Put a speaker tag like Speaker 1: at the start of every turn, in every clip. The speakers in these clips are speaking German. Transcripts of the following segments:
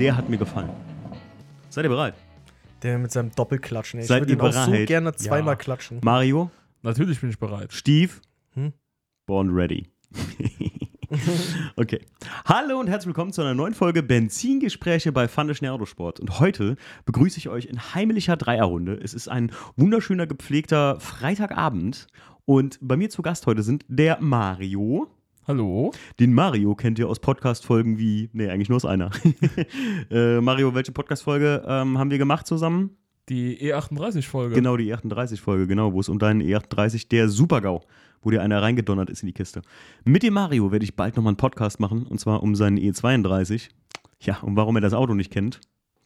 Speaker 1: der hat mir gefallen. Seid ihr bereit?
Speaker 2: Der mit seinem Doppelklatschen. ey. Ich
Speaker 1: Seid
Speaker 2: würde
Speaker 1: ihr
Speaker 2: ihn auch so gerne zweimal
Speaker 3: Ja.
Speaker 2: klatschen.
Speaker 1: Mario,
Speaker 3: Natürlich bin ich bereit.
Speaker 1: Steve,
Speaker 2: Hm?
Speaker 1: born ready. okay. Hallo und herzlich willkommen zu einer neuen Folge Benzingespräche bei Fande Schnell Autosport. Und heute begrüße ich euch in heimlicher Dreierrunde. Es ist ein wunderschöner, gepflegter Freitagabend. Und bei mir zu Gast heute sind der Mario.
Speaker 3: Hallo?
Speaker 1: Den Mario kennt ihr aus Podcast-Folgen wie. Nee, eigentlich nur aus einer. äh, Mario, welche Podcast-Folge ähm, haben wir gemacht zusammen?
Speaker 3: Die E38-Folge.
Speaker 1: Genau, die E38-Folge, genau, wo es um deinen E38, der Super-GAU, wo dir einer reingedonnert ist in die Kiste. Mit dem Mario werde ich bald nochmal einen Podcast machen, und zwar um seinen E32. Ja, und warum er das Auto nicht kennt.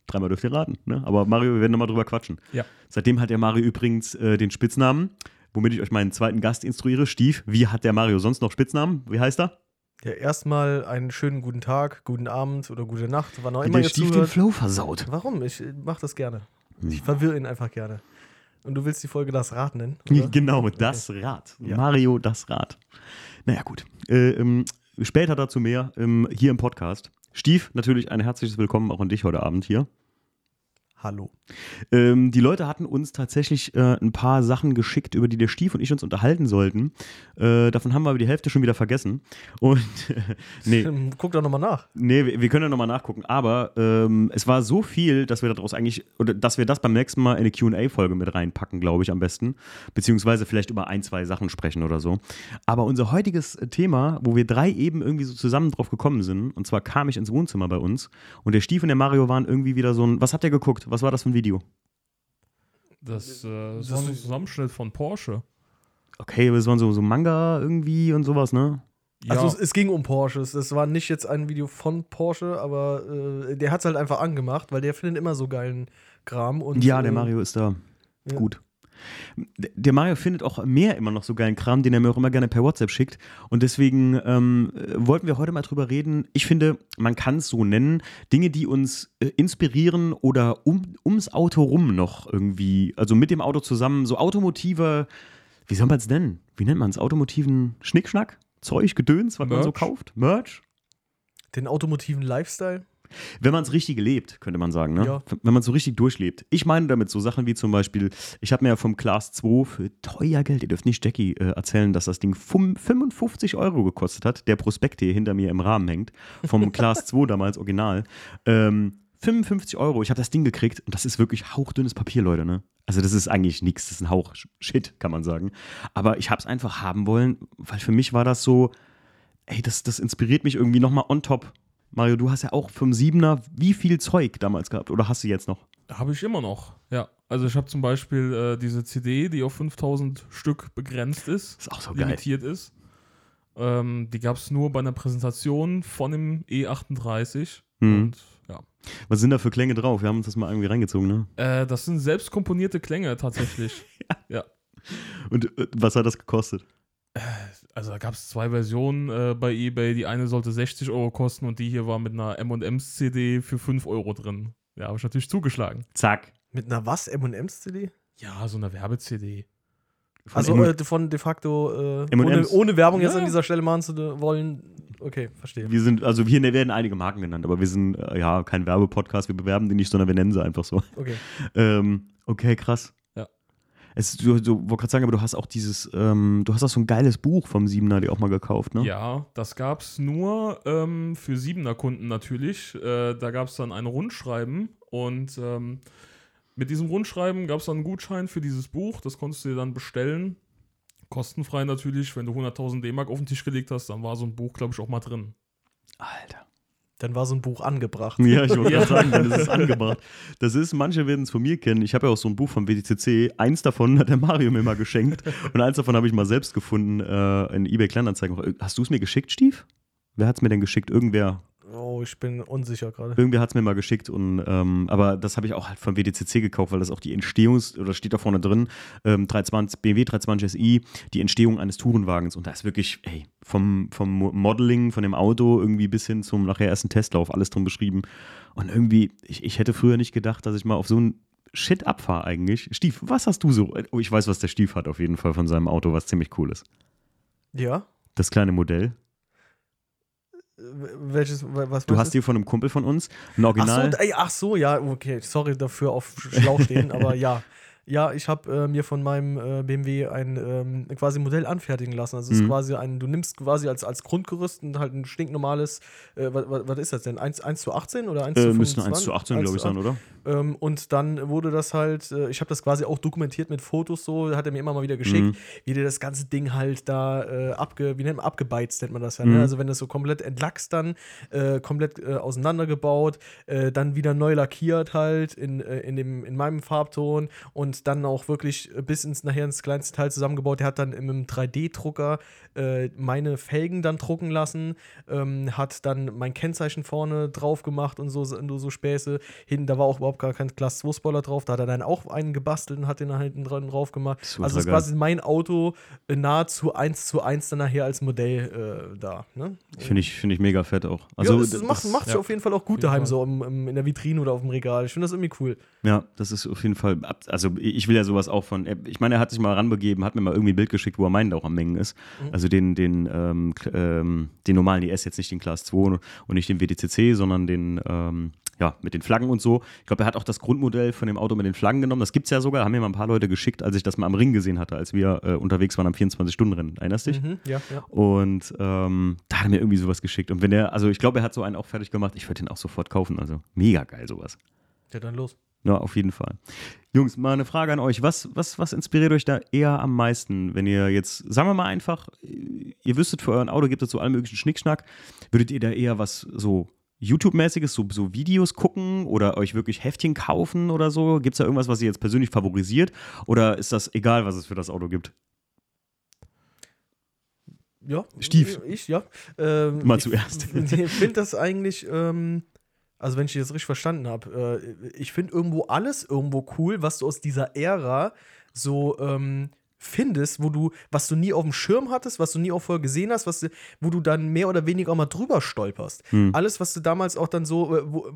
Speaker 1: Dreimal dürft ihr raten, ne? Aber Mario, wir werden nochmal drüber quatschen.
Speaker 3: Ja.
Speaker 1: Seitdem hat der Mario übrigens äh, den Spitznamen, womit ich euch meinen zweiten Gast instruiere. Stief, wie hat der Mario sonst noch Spitznamen? Wie heißt er?
Speaker 2: Ja, erstmal einen schönen guten Tag, guten Abend oder gute Nacht, wann auch immer
Speaker 1: der
Speaker 2: ihr
Speaker 1: Stief den
Speaker 2: zuhört.
Speaker 1: Flow versaut.
Speaker 2: Warum? Ich äh, mach das gerne.
Speaker 1: Hm.
Speaker 2: Ich verwirre ihn einfach gerne. Und du willst die Folge das Rad nennen? Oder?
Speaker 1: Genau, das Rad.
Speaker 2: Ja.
Speaker 1: Mario, das Rad. Naja, gut. Äh, ähm, später dazu mehr ähm, hier im Podcast. Stief, natürlich ein herzliches Willkommen auch an dich heute Abend hier.
Speaker 2: Hallo.
Speaker 1: Ähm, die Leute hatten uns tatsächlich äh, ein paar Sachen geschickt, über die der Stief und ich uns unterhalten sollten. Äh, davon haben wir aber die Hälfte schon wieder vergessen. Und nee,
Speaker 2: Guck doch nochmal nach.
Speaker 1: Nee, wir, wir können ja nochmal nachgucken. Aber ähm, es war so viel, dass wir daraus eigentlich, oder dass wir das beim nächsten Mal in eine QA-Folge mit reinpacken, glaube ich, am besten. Beziehungsweise vielleicht über ein, zwei Sachen sprechen oder so. Aber unser heutiges Thema, wo wir drei eben irgendwie so zusammen drauf gekommen sind, und zwar kam ich ins Wohnzimmer bei uns und der Stief und der Mario waren irgendwie wieder so ein. Was habt ihr geguckt? Was war das für ein Video?
Speaker 3: Das, äh, das war ein
Speaker 2: ist-
Speaker 3: Zusammenschnitt von Porsche.
Speaker 1: Okay, das waren so, so Manga irgendwie und sowas, ne?
Speaker 3: Ja,
Speaker 2: Also es, es ging um Porsches. Es war nicht jetzt ein Video von Porsche, aber äh, der hat es halt einfach angemacht, weil der findet immer so geilen Kram. Und,
Speaker 1: Ja, der
Speaker 2: äh,
Speaker 1: Mario ist da
Speaker 2: ja.
Speaker 1: gut. Der Mario findet auch mehr immer noch so geilen Kram, den er mir auch immer gerne per WhatsApp schickt. Und deswegen ähm, äh, wollten wir heute mal drüber reden. Ich finde, man kann es so nennen, Dinge, die uns äh, inspirieren oder um, ums Auto rum noch irgendwie, also mit dem Auto zusammen, so automotive, wie soll man es nennen? Wie nennt man es? Automotiven Schnickschnack? Zeug, Gedöns, was man so
Speaker 3: Merch.
Speaker 1: kauft? Merch?
Speaker 2: Den automotiven Lifestyle.
Speaker 1: Wenn man es richtig lebt, könnte man sagen, ne?
Speaker 2: Ja.
Speaker 1: Wenn man es so richtig durchlebt. Ich meine damit so Sachen wie zum Beispiel, ich habe mir ja vom Class 2 für teuer Geld, ihr dürft nicht Jackie äh, erzählen, dass das Ding fum- 55 Euro gekostet hat, der Prospekt hier hinter mir im Rahmen hängt, vom Class 2 damals original. Ähm, 55 Euro, ich habe das Ding gekriegt und das ist wirklich hauchdünnes Papier, Leute, ne? Also das ist eigentlich nichts, das ist ein Hauch Shit, kann man sagen. Aber ich habe es einfach haben wollen, weil für mich war das so, ey, das, das inspiriert mich irgendwie nochmal on top. Mario, du hast ja auch vom Siebener wie viel Zeug damals gehabt oder hast du jetzt noch?
Speaker 3: habe ich immer noch. Ja, also ich habe zum Beispiel äh, diese CD, die auf 5000 Stück begrenzt ist,
Speaker 1: ist auch so geil.
Speaker 3: limitiert ist. Ähm, die gab es nur bei einer Präsentation von dem E38.
Speaker 1: Mhm.
Speaker 3: Und ja.
Speaker 1: Was sind da für Klänge drauf? Wir haben uns das mal irgendwie reingezogen, ne?
Speaker 3: Äh, das sind selbst komponierte Klänge tatsächlich.
Speaker 1: Und äh, was hat das gekostet?
Speaker 3: Also da gab es zwei Versionen äh, bei eBay. Die eine sollte 60 Euro kosten und die hier war mit einer M&M's CD für 5 Euro drin. Ja, habe ich natürlich zugeschlagen.
Speaker 1: Zack.
Speaker 2: Mit einer was? M&M's CD?
Speaker 3: Ja, so eine Werbe-CD.
Speaker 1: Von
Speaker 2: Also äh, von de facto, äh, ohne, ohne Werbung jetzt
Speaker 3: Ja.
Speaker 2: an dieser Stelle machen zu wollen. Okay, verstehe.
Speaker 1: wir sind, also hier werden einige Marken genannt, aber wir sind äh, ja kein Werbepodcast, wir bewerben die nicht, sondern wir nennen sie einfach so.
Speaker 2: Okay.
Speaker 1: Ähm, okay, krass. Es, du, du wollte gerade sagen, aber du hast auch dieses, ähm, du hast auch so ein geiles Buch vom Siebener dir auch mal gekauft, ne?
Speaker 3: Ja, das gab es nur ähm, für Siebener Kunden natürlich. Äh, da gab es dann ein Rundschreiben und ähm, mit diesem Rundschreiben gab es dann einen Gutschein für dieses Buch. Das konntest du dir dann bestellen. Kostenfrei natürlich. Wenn du 100.000 D-Mark auf den Tisch gelegt hast, dann war so ein Buch, glaube ich, auch mal drin.
Speaker 1: Alter.
Speaker 2: Dann war so ein Buch angebracht.
Speaker 1: Ja, ich wollte
Speaker 3: Ja.
Speaker 1: gerade sagen, dann ist es angebracht. Das ist, manche werden es von mir kennen. Ich habe ja auch so ein Buch vom WTCC. Eins davon hat der Mario mir mal geschenkt. Und eins davon habe ich mal selbst gefunden äh, in eBay Kleinanzeigen. Hast du es mir geschickt, Stief? Wer hat es mir denn geschickt? Irgendwer.
Speaker 2: Oh, ich bin unsicher gerade.
Speaker 1: Irgendwer hat es mir mal geschickt. Und, ähm, aber das habe ich auch halt vom WTCC gekauft, weil das auch die Entstehungs-, oder steht da vorne drin, ähm, 320, BMW 320 SI, die Entstehung eines Tourenwagens. Und da ist wirklich, ey, vom, vom Mo- Modeling, von dem Auto irgendwie bis hin zum nachher ersten Testlauf, alles drin beschrieben. Und irgendwie, ich, ich hätte früher nicht gedacht, dass ich mal auf so ein Shit abfahre eigentlich. Stief, was hast du so? Oh, ich weiß, was der Stief hat auf jeden Fall von seinem Auto, was ziemlich cool ist.
Speaker 2: Ja.
Speaker 1: Das kleine Modell.
Speaker 2: Welches, was
Speaker 1: Du hast hier von einem Kumpel von uns ein Original.
Speaker 2: Ach so, ach so, ja, okay, sorry dafür auf Schlauch stehen, aber ja. Ja, ich habe äh, mir von meinem äh, BMW ein ähm, quasi Modell anfertigen lassen. Also es ist
Speaker 1: Mhm.
Speaker 2: quasi ein, du nimmst quasi als, als Grundgerüst ein, halt ein stinknormales, äh, was, ist das denn? 1, 1 zu 18 oder 1
Speaker 1: äh,
Speaker 2: zu
Speaker 1: müssten 1
Speaker 2: 25?
Speaker 1: zu 18, glaube ich, sein, oder?
Speaker 2: Ähm, und dann wurde das halt, äh, ich habe das quasi auch dokumentiert mit Fotos so, hat er mir immer mal wieder geschickt,
Speaker 1: Mhm.
Speaker 2: wie der das ganze Ding halt da äh, abge, wie nennt man, abgebeizt nennt man das ja.
Speaker 1: Mhm.
Speaker 2: Ne? Also wenn das so komplett entlachst dann, komplett auseinandergebaut, dann wieder neu lackiert halt in, in, dem, in meinem Farbton und dann auch wirklich bis ins nachher ins kleinste Teil zusammengebaut. Der hat dann im 3D-Drucker äh, meine Felgen dann drucken lassen, ähm, hat dann mein Kennzeichen vorne drauf gemacht und so, so, so Späße. Hinten, da war auch überhaupt gar kein Class 2 Spoiler drauf, da hat er dann auch einen gebastelt und hat den da hinten dran drauf gemacht.
Speaker 1: Das ist ultra
Speaker 2: also ist
Speaker 1: geil.
Speaker 2: quasi mein Auto äh, nahezu eins zu eins dann nachher als Modell äh, da. Ne?
Speaker 1: Finde ich, find ich mega fett auch. Also,
Speaker 2: ja, das,
Speaker 1: das-
Speaker 2: macht, macht sich
Speaker 3: ja.
Speaker 2: auf jeden Fall auch gut daheim, so im, im, in der Vitrine oder auf dem Regal. Ich finde das irgendwie cool.
Speaker 1: Ja, das ist auf jeden Fall. ab- Also, ich will ja sowas auch von. Ich meine, er hat sich mal ranbegeben, hat mir mal irgendwie ein Bild geschickt, wo er meinen auch am Mengen ist.
Speaker 2: Mhm.
Speaker 1: Also, den, den, ähm, ähm, den normalen DS, jetzt nicht den Class 2 und nicht den WTCC, sondern den, ähm, ja, mit den Flaggen und so. Ich glaube, er hat auch das Grundmodell von dem Auto mit den Flaggen genommen. Das gibt es ja sogar. Haben mir mal ein paar Leute geschickt, als ich das mal am Ring gesehen hatte, als wir äh, unterwegs waren am 24-Stunden-Rennen. Erinnerst dich?
Speaker 2: Mhm, ja, ja.
Speaker 1: Und ähm, da hat er mir irgendwie sowas geschickt. Und wenn er, also ich glaube, er hat so einen auch fertig gemacht. Ich würde den auch sofort kaufen. Also mega geil sowas.
Speaker 2: Ja, dann los.
Speaker 1: Ja, auf jeden Fall. Jungs, mal eine Frage an euch. Was, was, was inspiriert euch da eher am meisten, wenn ihr jetzt, sagen wir mal einfach, ihr wüsstet, für euren Auto gibt es so allen möglichen Schnickschnack, würdet ihr da eher was so YouTube-mäßiges, so, so Videos gucken oder euch wirklich Heftchen kaufen oder so? Gibt es da irgendwas, was ihr jetzt persönlich favorisiert? Oder ist das egal, was es für das Auto gibt?
Speaker 2: Ja.
Speaker 1: Stief.
Speaker 2: Ich, ja. Ähm,
Speaker 1: Mal zuerst.
Speaker 2: Ich finde das eigentlich, ähm, also wenn ich das richtig verstanden habe, äh, ich finde irgendwo alles irgendwo cool, was du aus dieser Ära so ähm, findest, wo du, was du nie auf dem Schirm hattest, was du nie auch vorher gesehen hast, was wo du dann mehr oder weniger auch mal drüber stolperst.
Speaker 1: Hm.
Speaker 2: Alles, was du damals auch dann so, äh, wo,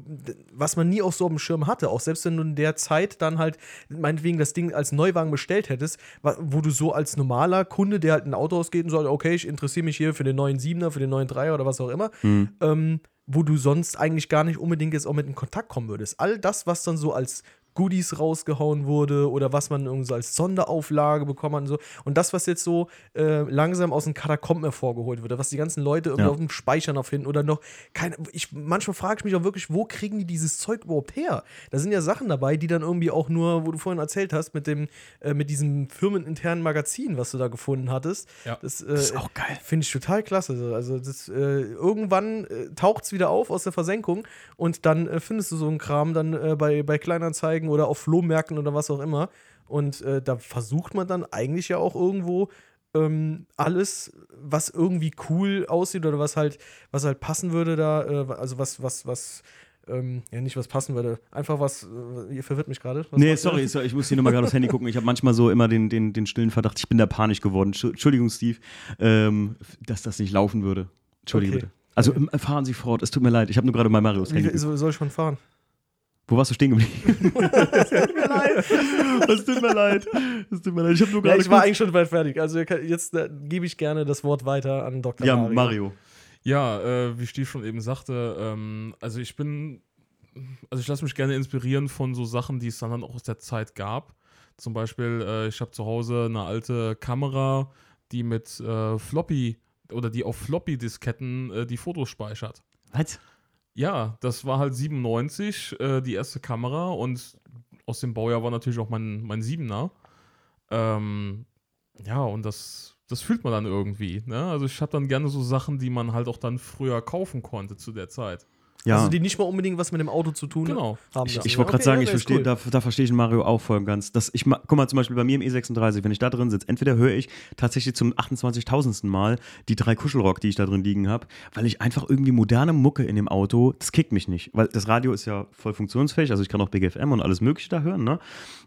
Speaker 2: was man nie auch so auf dem Schirm hatte, auch selbst wenn du in der Zeit dann halt meinetwegen das Ding als Neuwagen bestellt hättest, wo du so als normaler Kunde, der halt ein Auto ausgeht und sagt, okay, ich interessiere mich hier für den neuen Siebener, für den neuen Dreier oder was auch immer,
Speaker 1: Hm.
Speaker 2: ähm, wo du sonst eigentlich gar nicht unbedingt jetzt auch mit in Kontakt kommen würdest. All das, was dann so als Goodies rausgehauen wurde oder was man irgendwie so als Sonderauflage bekommen hat und so. Und das, was jetzt so äh, langsam aus den Katakomben hervorgeholt wird, was die ganzen Leute irgendwie
Speaker 1: Ja.
Speaker 2: auf dem Speicher noch finden oder noch keine. Ich, manchmal frage ich mich auch wirklich, wo kriegen die dieses Zeug überhaupt her? Da sind ja Sachen dabei, die dann irgendwie auch nur, wo du vorhin erzählt hast, mit dem, äh, mit diesem firmeninternen Magazin, was du da gefunden hattest.
Speaker 3: Ja.
Speaker 2: Das, äh,
Speaker 1: Das ist auch geil.
Speaker 2: Finde ich total klasse. so. Also das, äh, irgendwann äh, taucht es wieder auf aus der Versenkung und dann äh, findest du so einen Kram dann äh, bei, bei Kleinanzeigen oder auf Flohmärkten oder was auch immer. Und äh, da versucht man dann eigentlich ja auch irgendwo ähm, alles, was irgendwie cool aussieht oder was halt, was halt passen würde, da, äh, also was, was, was, ähm, ja nicht was passen würde, einfach was, äh, ihr verwirrt mich gerade.
Speaker 1: Nee, sorry, sorry, ich muss hier nochmal gerade aufs Handy gucken. Ich habe manchmal so immer den, den, den stillen Verdacht, ich bin da panisch geworden. Entschu- Entschuldigung, Steve, ähm, dass das nicht laufen würde. Entschuldige
Speaker 2: Okay.
Speaker 1: bitte. Also ähm, fahren Sie fort, es tut mir leid. Ich habe nur gerade bei Marios Handy.
Speaker 2: Wie, soll ich schon fahren?
Speaker 1: Wo warst du stehen geblieben? es tut mir leid. Es tut mir leid. Es tut mir leid. Ich nur
Speaker 2: Ja, ich war
Speaker 1: kurz-
Speaker 2: eigentlich schon bald fertig. Also jetzt äh, gebe ich gerne das Wort weiter an Dr.
Speaker 1: ja,
Speaker 2: Mario.
Speaker 1: Mario.
Speaker 3: Ja, äh, wie Steve schon eben sagte, ähm, also ich bin, also ich lasse mich gerne inspirieren von so Sachen, die es dann auch aus der Zeit gab. Zum Beispiel, äh, ich habe zu Hause eine alte Kamera, die mit äh, Floppy oder die auf Floppy-Disketten äh, die Fotos speichert.
Speaker 1: Was?
Speaker 3: Ja, das war halt 97, äh, die erste Kamera und aus dem Baujahr war natürlich auch mein, mein Siebener. Ähm, ja, und das, das fühlt man dann irgendwie. Ne? Also ich habe dann gerne so Sachen, die man halt auch dann früher kaufen konnte zu der Zeit.
Speaker 1: Ja.
Speaker 2: Also die nicht mal unbedingt was mit dem Auto zu tun
Speaker 3: Genau.
Speaker 2: haben.
Speaker 1: Ich, ich wollte
Speaker 2: Okay,
Speaker 1: gerade sagen,
Speaker 2: ja,
Speaker 1: ich verstehe,
Speaker 2: cool.
Speaker 1: da, da verstehe ich Mario auch voll und ganz. Das, ich, guck mal, zum Beispiel bei mir im E36, wenn ich da drin sitze, entweder höre ich tatsächlich zum 28.000. Mal die drei Kuschelrock, die ich da drin liegen habe, weil ich einfach irgendwie moderne Mucke in dem Auto, das kickt mich nicht. Weil das Radio ist ja voll funktionsfähig, also ich kann auch Big FM und alles Mögliche da hören, ne?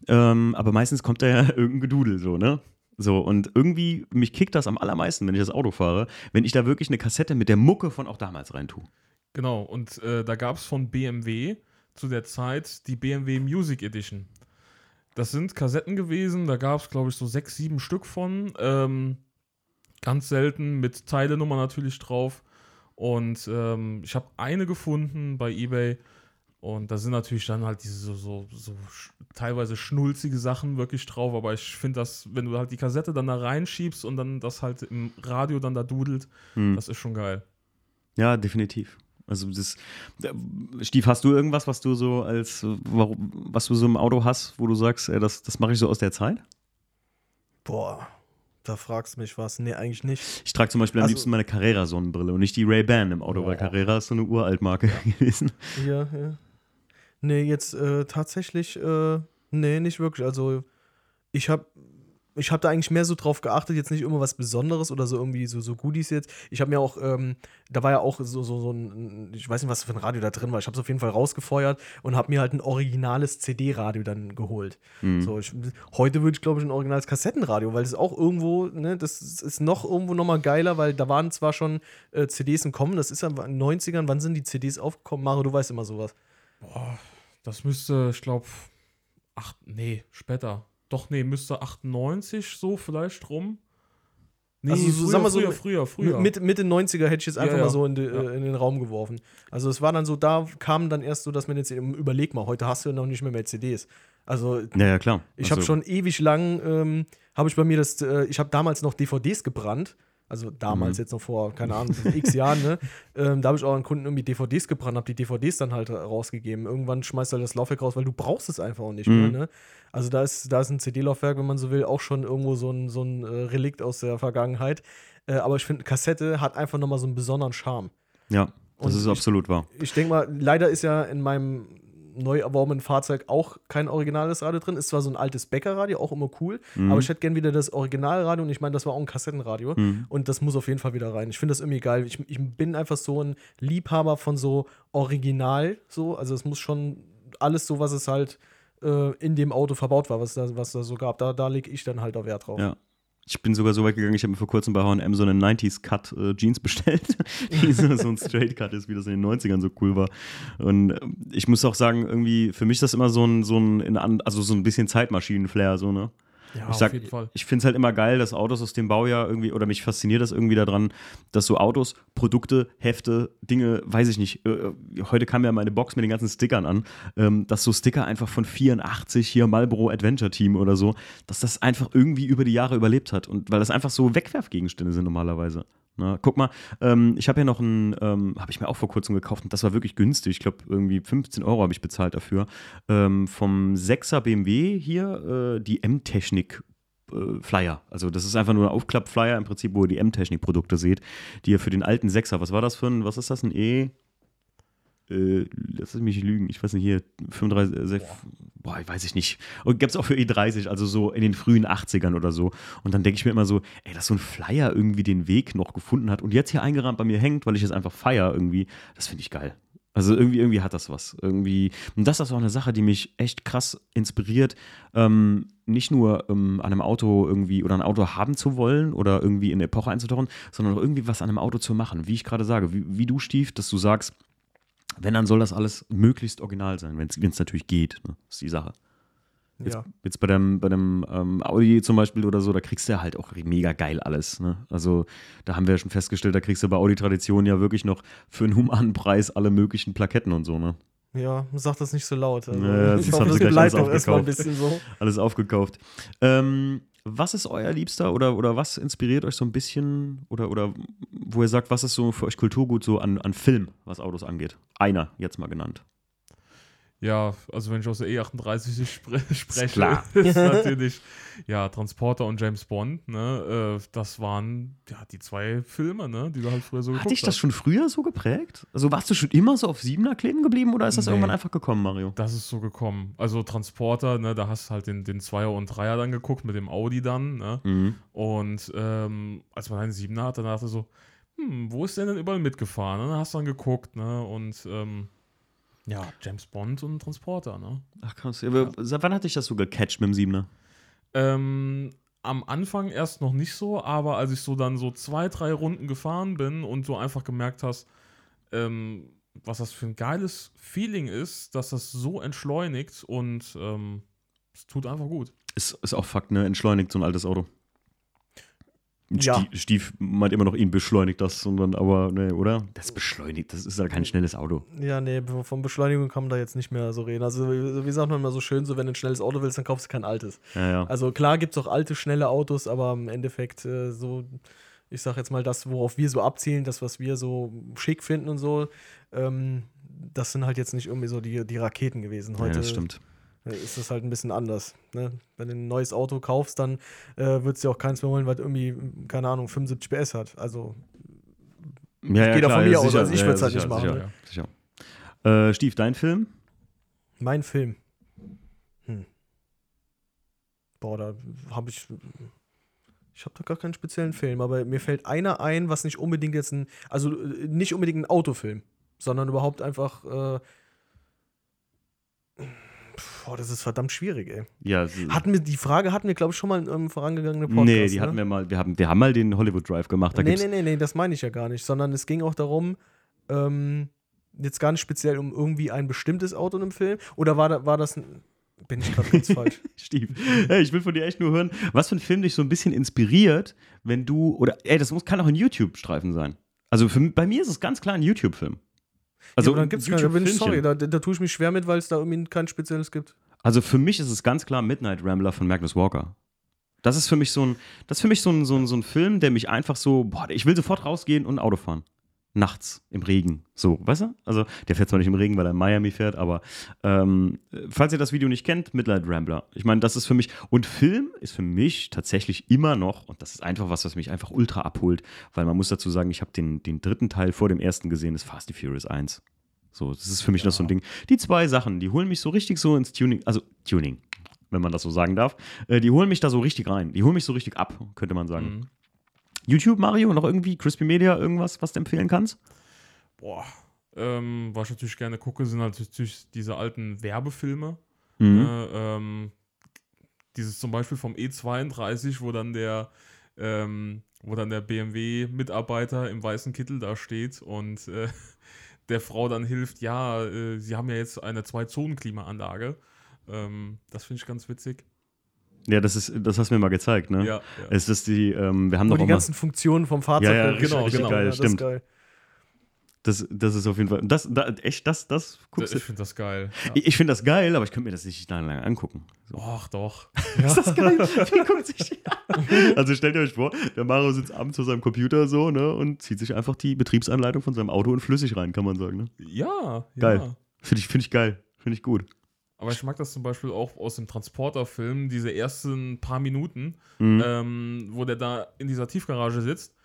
Speaker 1: Ähm, aber meistens kommt da ja irgendein Gedudel so, ne? So, und irgendwie, mich kickt das am allermeisten, wenn ich das Auto fahre, wenn ich da wirklich eine Kassette mit der Mucke von auch damals rein tue.
Speaker 3: Genau, und äh, da gab es von BMW zu der Zeit die BMW Music Edition. Das sind Kassetten gewesen, da gab es, glaube ich, so sechs, sieben Stück von. Ähm, ganz selten mit Teilenummer natürlich drauf. Und ähm, ich habe eine gefunden bei eBay. Und da sind natürlich dann halt diese so, so, so sch- teilweise schnulzige Sachen wirklich drauf. Aber ich finde das, wenn du halt die Kassette dann da reinschiebst und dann das halt im Radio dann da dudelt,
Speaker 1: Hm.
Speaker 3: das ist schon geil.
Speaker 1: Ja, definitiv. Also das, äh, Stief, hast du irgendwas, was du so als, äh, was du so im Auto hast, wo du sagst, ey, das, das mache ich so aus der Zeit?
Speaker 2: Boah, da fragst du mich was. Nee, eigentlich nicht.
Speaker 1: Ich trage zum Beispiel am
Speaker 2: Also-
Speaker 1: liebsten meine Carrera-Sonnenbrille und nicht die Ray-Ban im Auto, weil
Speaker 2: Boah.
Speaker 1: Carrera ist so eine Uraltmarke gewesen.
Speaker 2: Ja, ja. Nee, jetzt äh, tatsächlich, äh, nee, nicht wirklich. Also, ich habe ich hab da eigentlich mehr so drauf geachtet, jetzt nicht immer was Besonderes oder so irgendwie so, so Goodies jetzt. Ich habe mir auch, ähm, da war ja auch so, so, so ein, ich weiß nicht, was für ein Radio da drin war. Ich habe es auf jeden Fall rausgefeuert und habe mir halt ein originales CD-Radio dann geholt.
Speaker 1: Mhm.
Speaker 2: So, ich, heute würde ich, glaube ich, ein originales Kassettenradio, weil das auch irgendwo, ne, das ist noch irgendwo nochmal geiler, weil da waren zwar schon äh, CDs im Kommen, das ist ja in den 90ern, wann sind die CDs aufgekommen? Mario, du weißt immer sowas.
Speaker 3: Boah, das müsste, ich glaube, acht, nee, später. Doch, nee, müsste 98 so vielleicht rum. Nee,
Speaker 2: Also, so,
Speaker 3: früher,
Speaker 2: sag mal so,
Speaker 3: früher, früher, früher.
Speaker 2: Mitte, Mitte 90er hätte ich jetzt einfach
Speaker 3: Ja, ja.
Speaker 2: mal so in, die,
Speaker 3: Ja.
Speaker 2: äh, in den Raum geworfen. Also es war dann so, da kam dann erst so, dass man jetzt eben, überleg mal, heute hast du ja noch nicht mehr, mehr CDs. Also
Speaker 1: Ja, ja, klar.
Speaker 2: ich habe
Speaker 1: Also,
Speaker 2: schon ewig lang, ähm, habe ich bei mir das, äh, ich habe damals noch DVDs gebrannt. Also damals,
Speaker 1: Mhm.
Speaker 2: jetzt noch vor, keine Ahnung, x Jahren, ne? Ähm, da habe ich auch an Kunden irgendwie DVDs gebrannt, habe die DVDs dann halt rausgegeben. Irgendwann schmeißt du halt das Laufwerk raus, weil du brauchst es einfach auch nicht
Speaker 1: Mhm.
Speaker 2: mehr, ne? Also da ist, da ist ein CD-Laufwerk, wenn man so will, auch schon irgendwo so ein, so ein äh, Relikt aus der Vergangenheit. Äh, aber ich finde, Kassette hat einfach nochmal so einen besonderen Charme.
Speaker 1: Ja, das
Speaker 2: Und
Speaker 1: ist
Speaker 2: ich-
Speaker 1: absolut wahr.
Speaker 2: Ich denke mal, leider ist ja in meinem neu erworbenen Fahrzeug auch kein originales Radio drin. Ist zwar so ein altes Bäckerradio, auch immer cool,
Speaker 1: Mhm.
Speaker 2: aber ich hätte gern wieder das Originalradio und ich meine, das war auch ein Kassettenradio
Speaker 1: Mhm.
Speaker 2: und das muss auf jeden Fall wieder rein. Ich finde das irgendwie geil. Ich, ich bin einfach so ein Liebhaber von so Original, so, also es muss schon alles so, was es halt äh, in dem Auto verbaut war, was da, was da so gab. Da, da lege ich dann halt auch Wert drauf.
Speaker 1: Ja. Ich bin sogar so weit gegangen, ich habe mir vor kurzem bei H&M so eine 90s Cut äh, Jeans bestellt, die so, so ein Straight Cut ist, wie das in den 90ern so cool war. Und ähm, ich muss auch sagen, irgendwie, für mich ist das immer so ein, so ein, also so ein bisschen Zeitmaschinen-Flair, so, ne?
Speaker 3: Ja,
Speaker 1: ich
Speaker 3: auf
Speaker 1: sag-
Speaker 3: jeden Fall.
Speaker 1: Ich finde es halt immer geil, dass Autos aus dem Baujahr irgendwie, oder mich fasziniert das irgendwie daran, dass so Autos, Produkte, Hefte, Dinge, weiß ich nicht, äh, heute kam ja meine Box mit den ganzen Stickern an, ähm, dass so Sticker einfach von 84 hier Marlboro Adventure Team oder so, dass das einfach irgendwie über die Jahre überlebt hat und weil das einfach so Wegwerfgegenstände sind normalerweise. Na, guck mal, ähm, ich habe ja noch einen, ähm, habe ich mir auch vor kurzem gekauft und das war wirklich günstig. Ich glaube, irgendwie 15 Euro habe ich bezahlt dafür. Ähm, vom 6er BMW hier, äh, die M-Technik äh, Flyer. Also das ist einfach nur ein Aufklapp-Flyer im Prinzip, wo ihr die M-Technik-Produkte seht, die ihr für den alten Sechser, was war das für ein, was ist das, ein E? Äh, lass mich lügen, ich weiß nicht, hier 35, äh, boah, weiß ich nicht. Und gibt es auch für E30, also so in den frühen 80ern oder so. Und dann denke ich mir immer so, ey, dass so ein Flyer irgendwie den Weg noch gefunden hat und jetzt hier eingerahmt bei mir hängt, weil ich es einfach feier irgendwie, das finde ich geil. Also irgendwie, irgendwie hat das was. Irgendwie. Und das ist auch eine Sache, die mich echt krass inspiriert, ähm, nicht nur ähm, an einem Auto irgendwie oder ein Auto haben zu wollen oder irgendwie in eine Epoche einzutauchen, sondern auch irgendwie was an einem Auto zu machen. Wie ich gerade sage, wie, wie du, Stief, dass du sagst, wenn, dann soll das alles möglichst original sein, wenn es natürlich geht. Ne? Das ist die Sache. Jetzt,
Speaker 2: Ja.
Speaker 1: jetzt bei dem, bei dem ähm, Audi zum Beispiel oder so, da kriegst du ja halt auch mega geil alles. Ne? Also da haben wir ja schon festgestellt, da kriegst du bei Audi Tradition ja wirklich noch für einen humanen Preis alle möglichen Plaketten und so. Ne?
Speaker 2: Ja, sag das nicht so laut. Also,
Speaker 1: Ja, das
Speaker 2: ich hoffe, das bleibt doch erstmal ein bisschen so.
Speaker 1: Alles aufgekauft. Ähm, was ist euer Liebster oder, oder was inspiriert euch so ein bisschen oder, oder wo ihr sagt, was ist so für euch Kulturgut so an, an Film, was Autos angeht? Einer jetzt mal genannt.
Speaker 3: Ja, also wenn ich aus der E38 spre spreche,
Speaker 1: klar.
Speaker 3: ist natürlich ja Transporter und James Bond, ne? Äh, das waren ja die zwei Filme, ne, die du halt früher so
Speaker 1: Hat dich das
Speaker 3: hast.
Speaker 1: schon früher so geprägt? Also warst du schon immer so auf Siebener kleben geblieben oder ist das
Speaker 3: Nee.
Speaker 1: irgendwann einfach gekommen, Mario?
Speaker 3: Das ist so gekommen. Also Transporter, ne, da hast du halt den, den Zweier und Dreier dann geguckt mit dem Audi dann, ne?
Speaker 1: Mhm.
Speaker 3: Und ähm, als man einen Siebener hatte, dann dachte so, hm, wo ist der denn überall mitgefahren? Und dann hast du dann geguckt, ne? Und ähm, ja, James Bond und Transporter, ne?
Speaker 1: Ach krass. Aber Seit wann hat dich das so gecatcht mit dem Siebener?
Speaker 3: Ähm, am Anfang erst noch nicht so, aber als ich so dann so zwei, drei Runden gefahren bin und so einfach gemerkt hast, ähm, was das für ein geiles Feeling ist, dass das so entschleunigt und ähm, es tut einfach gut.
Speaker 1: Ist, ist auch Fakt, ne? Entschleunigt so ein altes Auto.
Speaker 2: Ja.
Speaker 1: Stief, Stief meint immer noch, ihn beschleunigt das, sondern aber, ne, oder? Das beschleunigt, das ist ja kein schnelles Auto.
Speaker 2: Ja, nee, von Beschleunigung kann man da jetzt nicht mehr so reden. Also, wie sagt man immer so schön, so wenn du ein schnelles Auto willst, dann kaufst du kein altes.
Speaker 1: Ja, ja.
Speaker 2: Also klar gibt es auch alte, schnelle Autos, aber im Endeffekt äh, so, ich sag jetzt mal, das, worauf wir so abzielen, das, was wir so schick finden und so, ähm, das sind halt jetzt nicht irgendwie so die, die Raketen gewesen.
Speaker 1: ja,
Speaker 2: Heute
Speaker 1: das stimmt.
Speaker 2: Ist das halt ein bisschen anders. Ne? Wenn du ein neues Auto kaufst, dann äh, würdest du auch keins mehr holen, was irgendwie, keine Ahnung, 75 PS hat. Also
Speaker 1: Ja, ja,
Speaker 2: geht auch
Speaker 1: klar,
Speaker 2: von mir
Speaker 1: ja,
Speaker 2: aus, also ich
Speaker 1: ja,
Speaker 2: würd's halt
Speaker 1: sicher,
Speaker 2: nicht machen,
Speaker 1: Sicher,
Speaker 3: ne?
Speaker 1: sicher. Äh, Stief, dein Film?
Speaker 2: mein Film. Hm. Boah, da habe ich. Ich habe da gar keinen speziellen Film, aber mir fällt einer ein, was nicht unbedingt jetzt ein. Also äh, nicht unbedingt ein Autofilm, sondern überhaupt einfach. Äh, boah, das ist verdammt schwierig, ey.
Speaker 1: Ja,
Speaker 2: Hatten wir, die Frage hatten wir, glaube ich, schon mal in einem vorangegangenen Podcast.
Speaker 1: nee, die
Speaker 2: ne?
Speaker 1: hatten wir mal, wir haben, wir haben mal den Hollywood Drive gemacht. Da
Speaker 2: nee, nee, nee, nee, das meine ich ja gar nicht, sondern es ging auch darum, ähm, jetzt gar nicht speziell um irgendwie ein bestimmtes Auto in einem Film. Oder war, da, war das. Ein, bin ich gerade ganz falsch?
Speaker 1: Stief. Hey, ich will von dir echt nur hören, was für ein Film dich so ein bisschen inspiriert, wenn du, oder, ey, das muss, kann auch ein YouTube-Streifen sein. Also für, bei mir ist es ganz klar ein YouTube-Film.
Speaker 2: Also ja, dann gibt's
Speaker 1: ein
Speaker 2: keine, ich sorry, da, da tue ich mich schwer mit, weil es da irgendwie kein spezielles gibt.
Speaker 1: Also für mich ist es ganz klar Midnight Rambler von Magnus Walker. Das ist für mich so ein, das ist für mich so ein, so ein, so ein Film, der mich einfach so, boah, ich will sofort rausgehen und ein Auto fahren. Nachts, im Regen. So, weißt du? Also, der fährt zwar nicht im Regen, weil er in Miami fährt, aber ähm, falls ihr das Video nicht kennt, Midnight Rambler. Ich meine, das ist für mich, und Film ist für mich tatsächlich immer noch, und das ist einfach was, was mich einfach ultra abholt, weil man muss dazu sagen, ich habe den, den dritten Teil vor dem ersten gesehen, das Fast and Furious 1. So, das ist für mich noch so ein Ding. Die zwei Sachen, die holen mich so richtig so ins Tuning, also Tuning, wenn man das so sagen darf, äh, die holen mich da so richtig rein. Die holen mich so richtig ab, könnte man sagen.
Speaker 3: Mhm.
Speaker 1: YouTube, Mario, noch irgendwie Crispy Media, irgendwas, was du empfehlen kannst?
Speaker 3: Boah. Ähm, was ich natürlich gerne gucke, sind halt natürlich diese alten Werbefilme.
Speaker 1: Mhm.
Speaker 3: Ne, ähm, dieses zum Beispiel vom E32, wo dann der, ähm, wo dann der BMW-Mitarbeiter im weißen Kittel da steht und äh, der Frau dann hilft, ja, äh, sie haben ja jetzt eine Zwei-Zonen-Klimaanlage. Ähm, das finde ich ganz witzig.
Speaker 1: Ja, das ist, das hast du mir mal gezeigt, ne?
Speaker 3: Ja, ja.
Speaker 1: Es ist die, ähm, wir haben
Speaker 2: Wo
Speaker 1: doch
Speaker 2: die
Speaker 1: mal,
Speaker 2: ganzen Funktionen vom Fahrzeug.
Speaker 1: Ja, ja,
Speaker 2: richtig-
Speaker 3: genau,
Speaker 2: richtig
Speaker 3: genau.
Speaker 1: Geil,
Speaker 2: das ist
Speaker 1: stimmt.
Speaker 2: geil.
Speaker 1: das, das ist auf jeden Fall, das, da, echt, das, das guckst du.
Speaker 3: ich finde das geil. Ja.
Speaker 1: Ich, ich finde das geil, aber ich könnte mir das nicht lange, lange angucken. So.
Speaker 3: Och, doch.
Speaker 1: Ist das geil? Wie guckt sich die an? Also stellt ihr euch vor, der Mario sitzt abends vor seinem Computer so, ne, und zieht sich einfach die Betriebsanleitung von seinem Auto in flüssig rein, kann man sagen, ne?
Speaker 3: Ja,
Speaker 1: Geil.
Speaker 3: ja.
Speaker 1: Finde ich, find ich geil. Finde ich gut.
Speaker 3: Aber ich mag das zum Beispiel auch aus dem Transporter-Film, diese ersten paar Minuten,
Speaker 1: Mhm.
Speaker 3: ähm, wo der da in dieser Tiefgarage sitzt,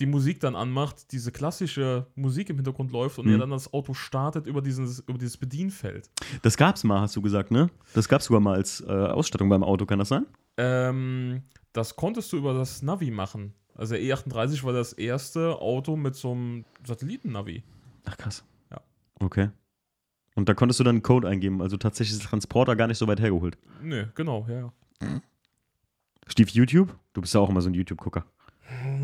Speaker 3: die Musik dann anmacht, diese klassische Musik im Hintergrund läuft und
Speaker 1: Mhm.
Speaker 3: er dann das Auto startet über dieses, über dieses Bedienfeld.
Speaker 1: Das gab's mal, hast du gesagt, ne? Das gab's sogar mal als äh, Ausstattung beim Auto, kann das sein?
Speaker 3: Ähm, das konntest du über das Navi machen. Also der E38 war das erste Auto mit so einem Satelliten-Navi.
Speaker 1: Ach krass.
Speaker 3: Ja.
Speaker 1: Okay. Und da konntest du dann einen Code eingeben, also tatsächlich ist der Transporter gar nicht so weit hergeholt.
Speaker 3: Nö, genau, ja, ja.
Speaker 1: Steve YouTube? Du bist ja auch immer so ein YouTube-Gucker.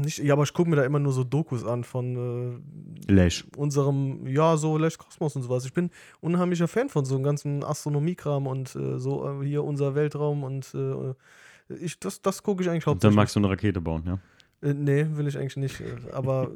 Speaker 2: Nicht, ja, aber ich gucke mir da immer nur so Dokus an von
Speaker 1: Lash.
Speaker 2: äh, unserem, ja, so Lesch Kosmos und sowas. Ich bin unheimlicher Fan von so einem ganzen Astronomiekram und äh, so äh, hier unser Weltraum und äh, ich, das, das gucke ich eigentlich
Speaker 1: Und dann
Speaker 2: hauptsächlich.
Speaker 1: magst du eine Rakete bauen, ja?
Speaker 2: Äh, nee, will ich eigentlich nicht. äh, Aber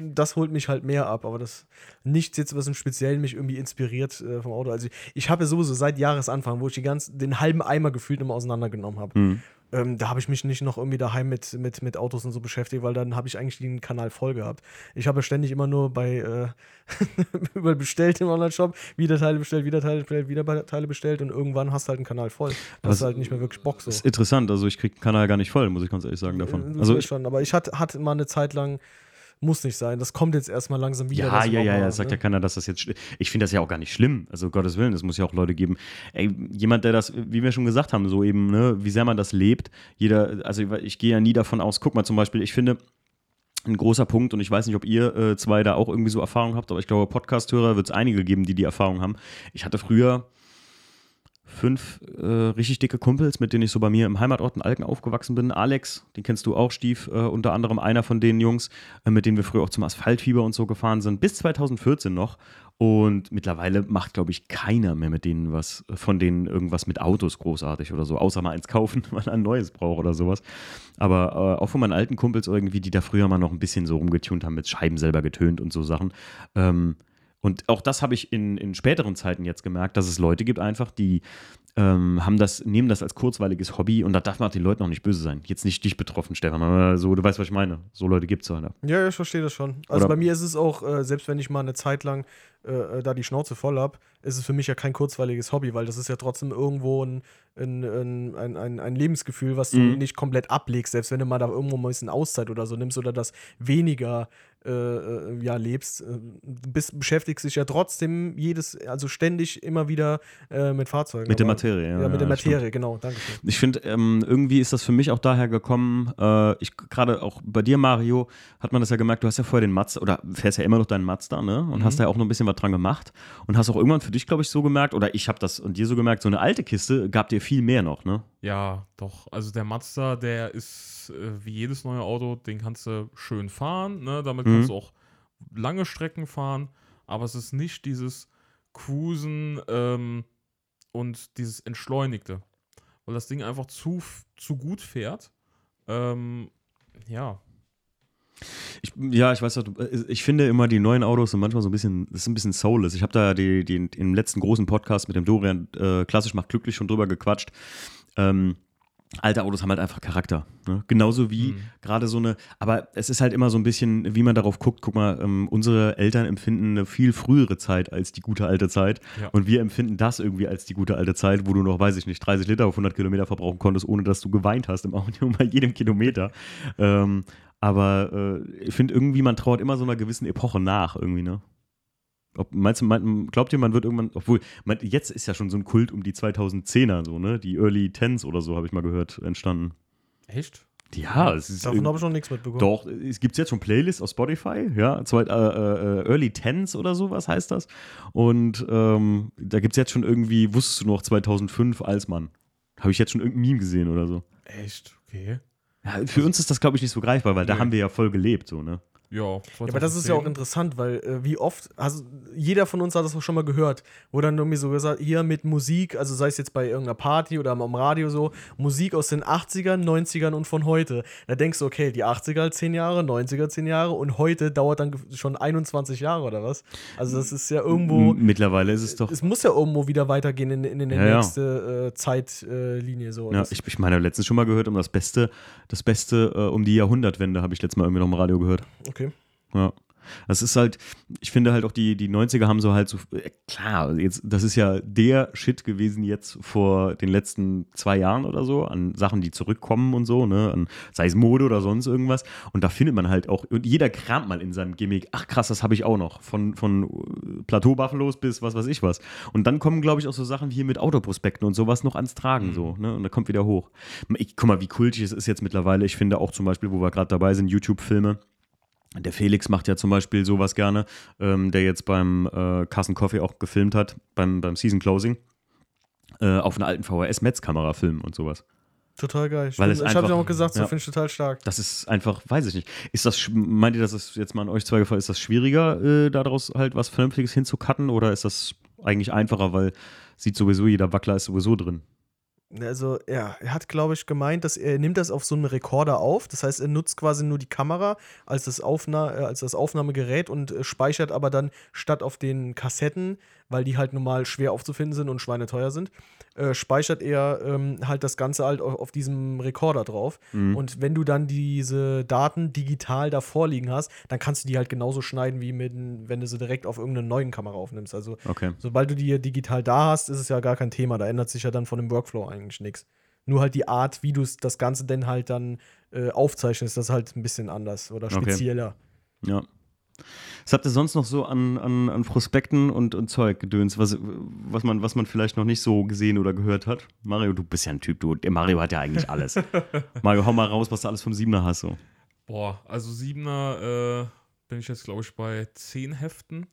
Speaker 2: das holt mich halt mehr ab. Aber das nichts jetzt, was im Speziellen mich irgendwie inspiriert äh, vom Auto. Also ich, ich habe ja sowieso seit Jahresanfang, wo ich die ganz, den halben Eimer gefühlt immer auseinandergenommen habe.
Speaker 1: Mhm.
Speaker 2: Ähm, da habe ich mich nicht noch irgendwie daheim mit, mit, mit Autos und so beschäftigt, weil dann habe ich eigentlich den Kanal voll gehabt. Ich habe ja ständig immer nur bei äh, über bestellt im Online-Shop, wieder Teile bestellt, wieder Teile bestellt, wieder Teile bestellt und irgendwann hast du halt einen Kanal voll. Da
Speaker 1: Was-
Speaker 2: hast du halt nicht mehr wirklich Bock so.
Speaker 1: Das ist interessant, also ich krieg den Kanal gar nicht voll, muss ich ganz ehrlich sagen davon.
Speaker 2: Äh,
Speaker 1: Also
Speaker 2: so
Speaker 1: ich,
Speaker 2: schon, aber ich hatte, hatte mal eine Zeit lang, muss nicht sein. Das kommt jetzt erstmal langsam wieder.
Speaker 1: ja, ja, ja, ja, sagt ja
Speaker 2: ne?
Speaker 1: keiner, dass das jetzt. Ich finde das ja auch gar nicht schlimm. Also Gottes Willen, es muss ja auch Leute geben. Ey, jemand, der das, wie wir schon gesagt haben, so eben, ne, wie sehr man das lebt. Jeder, also ich, ich gehe ja nie davon aus. Guck mal zum Beispiel, ich finde ein großer Punkt und ich weiß nicht, ob ihr äh, zwei da auch irgendwie so Erfahrung habt, aber ich glaube, Podcast-Hörer wird es einige geben, die die Erfahrung haben. Ich hatte früher fünf äh, richtig dicke Kumpels, mit denen ich so bei mir im Heimatort in Alken aufgewachsen bin. Alex, den kennst du auch, Stief, äh, unter anderem einer von den Jungs, äh, mit denen wir früher auch zum Asphaltfieber und so gefahren sind, bis 2014 noch. Und mittlerweile macht, glaube ich, keiner mehr mit denen was, von denen irgendwas mit Autos großartig oder so, außer mal eins kaufen, weil er ein neues braucht oder sowas. Aber äh, auch von meinen alten Kumpels irgendwie, die da früher mal noch ein bisschen so rumgetunt haben, mit Scheiben selber getönt und so Sachen. Ähm, und auch das habe ich in, in späteren Zeiten jetzt gemerkt, dass es Leute gibt einfach, die ähm, haben das, nehmen das als kurzweiliges Hobby und da darf man den Leuten auch nicht böse sein. Jetzt nicht dich betroffen, Stefan, aber so, du weißt, was ich meine. So Leute gibt es halt.
Speaker 2: Ja, ich verstehe das schon. Also
Speaker 1: Oder-
Speaker 2: bei mir ist es auch, äh, selbst wenn ich mal eine Zeit lang äh, da die Schnauze voll habe, ist es für mich ja kein kurzweiliges Hobby, weil das ist ja trotzdem irgendwo ein, ein, ein, ein, ein, ein Lebensgefühl, was du
Speaker 1: Mhm.
Speaker 2: nicht komplett ablegst, selbst wenn du mal da irgendwo mal ein bisschen Auszeit oder so nimmst oder das weniger äh, äh, ja, lebst. Äh, bist, beschäftigst dich ja trotzdem jedes, also ständig immer wieder äh, mit Fahrzeugen.
Speaker 1: Mit der Materie, ja.
Speaker 2: Ja, mit der
Speaker 1: ja, stimmt.
Speaker 2: Materie, genau, danke schön.
Speaker 1: Ich finde, ähm, irgendwie ist das für mich auch daher gekommen, äh, ich gerade auch bei dir, Mario, hat man das ja gemerkt, du hast ja vorher den Mazda, oder fährst ja immer noch deinen Mazda, ne? Und hast da ja auch noch ein bisschen was dran gemacht. Und hast auch irgendwann für dich, glaube ich, so gemerkt, oder ich habe das und dir so gemerkt, so eine alte Kiste gab dir viel mehr noch, ne?
Speaker 3: Ja, doch. Also der Mazda, der ist äh, wie jedes neue Auto, den kannst du schön fahren, ne? Damit
Speaker 1: Mhm.
Speaker 3: kannst du auch lange Strecken fahren, aber es ist nicht dieses Cruisen ähm, und dieses Entschleunigte. Weil das Ding einfach zu, zu gut fährt. Ähm, ja.
Speaker 1: Ich, ja, ich weiß äh, ich finde immer, die neuen Autos sind manchmal so ein bisschen, das ist ein bisschen soulless. Ich habe da die, die, im letzten großen Podcast mit dem Dorian äh, klassisch macht glücklich schon drüber gequatscht. Ähm, alte Autos haben halt einfach Charakter. Ne? Genauso wie
Speaker 3: Mhm.
Speaker 1: gerade so eine, aber es ist halt immer so ein bisschen, wie man darauf guckt. Guck mal, ähm, unsere Eltern empfinden eine viel frühere Zeit als die gute alte Zeit.
Speaker 3: Ja.
Speaker 1: Und wir empfinden das irgendwie als die gute alte Zeit, wo du noch, weiß ich nicht, 30 Liter auf 100 Kilometer verbrauchen konntest, ohne dass du geweint hast im Auto bei jedem Kilometer. ähm, aber äh, ich finde irgendwie, man trauert immer so einer gewissen Epoche nach irgendwie, ne? Ob, meinst du, mein, glaubt ihr, man wird irgendwann, obwohl, man, jetzt ist ja schon so ein Kult um die 2010er, so, ne? Die Early Tens oder so, habe ich mal gehört, entstanden.
Speaker 3: Echt?
Speaker 1: Ja, es ist.
Speaker 2: Davon habe ich noch nichts mitbekommen.
Speaker 1: Doch, es gibt jetzt schon Playlists auf Spotify, ja, zwei, äh, äh, Early Tens oder sowas heißt das. Und ähm, da gibt es jetzt schon irgendwie, wusstest du noch, 2005 als Mann. Habe ich jetzt schon irgendein Meme gesehen oder so.
Speaker 3: Echt? Okay.
Speaker 1: Ja, für uns ist das, glaube ich, nicht so greifbar, weil da
Speaker 3: Nee.
Speaker 1: haben wir ja voll gelebt, so, ne?
Speaker 3: Ja,
Speaker 2: Ja, aber das ist ja auch
Speaker 3: 2010.
Speaker 2: interessant, weil äh, wie oft, also jeder von uns hat das auch schon mal gehört, wo dann irgendwie so gesagt, hier mit Musik, also sei es jetzt bei irgendeiner Party oder am Radio so, Musik aus den 80ern, 90ern und von heute. Da denkst du, okay, die 80er 10 Jahre, 90er 10 Jahre und heute dauert dann schon 21 Jahre oder was? Also das ist ja irgendwo,
Speaker 1: Mittlerweile ist es doch.
Speaker 2: es muss ja irgendwo wieder weitergehen in, in, in die
Speaker 1: Ja,
Speaker 2: nächste äh, Zeitlinie so.
Speaker 1: Ja, ich, ich meine, letztens schon mal gehört, um das Beste, das Beste äh, um die Jahrhundertwende, habe ich letztes Mal irgendwie noch im Radio gehört.
Speaker 2: okay.
Speaker 1: Ja. Das ist halt, ich finde halt auch die, die 90er haben so halt so, äh, klar, jetzt, das ist ja der Shit gewesen jetzt vor den letzten zwei Jahren oder so, an Sachen, die zurückkommen und so, ne, an, sei es Mode oder sonst irgendwas. Und da findet man halt auch, und jeder kramt mal in seinem Gimmick, ach krass, das habe ich auch noch, von, von äh, Plateau-Buffalos bis was weiß ich was. Und dann kommen, glaube ich, auch so Sachen wie hier mit Autoprospekten und sowas noch ans Tragen, so, ne, und da kommt wieder hoch. Ich, guck mal, wie kultig es ist jetzt mittlerweile. Ich finde auch zum Beispiel, wo wir gerade dabei sind, YouTube-Filme. Der Felix macht ja zum Beispiel sowas gerne, ähm, der jetzt beim äh, Carson Coffee auch gefilmt hat, beim, beim Season Closing, äh, auf einer alten VHS-Metz-Kamera filmen und sowas.
Speaker 2: Total geil.
Speaker 1: Weil
Speaker 2: ich habe ja auch gesagt, so
Speaker 1: ja.
Speaker 2: finde ich total stark.
Speaker 1: Das ist einfach, weiß ich nicht. Ist das, meint ihr, dass es jetzt mal an euch zwei gefallen ist, das schwieriger, äh, daraus halt was Vernünftiges hinzucutten oder ist das eigentlich einfacher, weil sieht sowieso jeder Wackler ist sowieso drin?
Speaker 2: Also, ja, er hat, glaube ich, gemeint, dass er nimmt das auf so einem Rekorder auf. Das heißt, er nutzt quasi nur die Kamera als das, Aufna äh, als das Aufnahmegerät und äh, speichert aber dann statt auf den Kassetten, weil die halt normal schwer aufzufinden sind und schweineteuer sind, äh, speichert er ähm, halt das Ganze halt auf, auf diesem Rekorder drauf.
Speaker 1: Mhm.
Speaker 2: Und wenn du dann diese Daten digital da vorliegen hast, dann kannst du die halt genauso schneiden, wie mit, wenn du sie direkt auf irgendeiner neuen Kamera aufnimmst. Also
Speaker 1: Okay.
Speaker 2: Sobald du die digital da hast, ist es ja gar kein Thema. Da ändert sich ja dann von dem Workflow eigentlich nichts. Nur halt die Art, wie du das Ganze denn halt dann äh, aufzeichnest, das ist halt ein bisschen anders oder
Speaker 1: Okay.
Speaker 2: spezieller.
Speaker 1: Ja. Was habt ihr sonst noch so an, an, an Prospekten und, und Zeug gedöns, was, was, man, was man vielleicht noch nicht so gesehen oder gehört hat? Mario, du bist ja ein Typ, du. Mario hat ja eigentlich alles. Mario, hau mal raus, was du alles vom Siebener hast. So.
Speaker 3: Boah, also Siebener äh, bin ich jetzt, glaube ich, bei 10 Heften.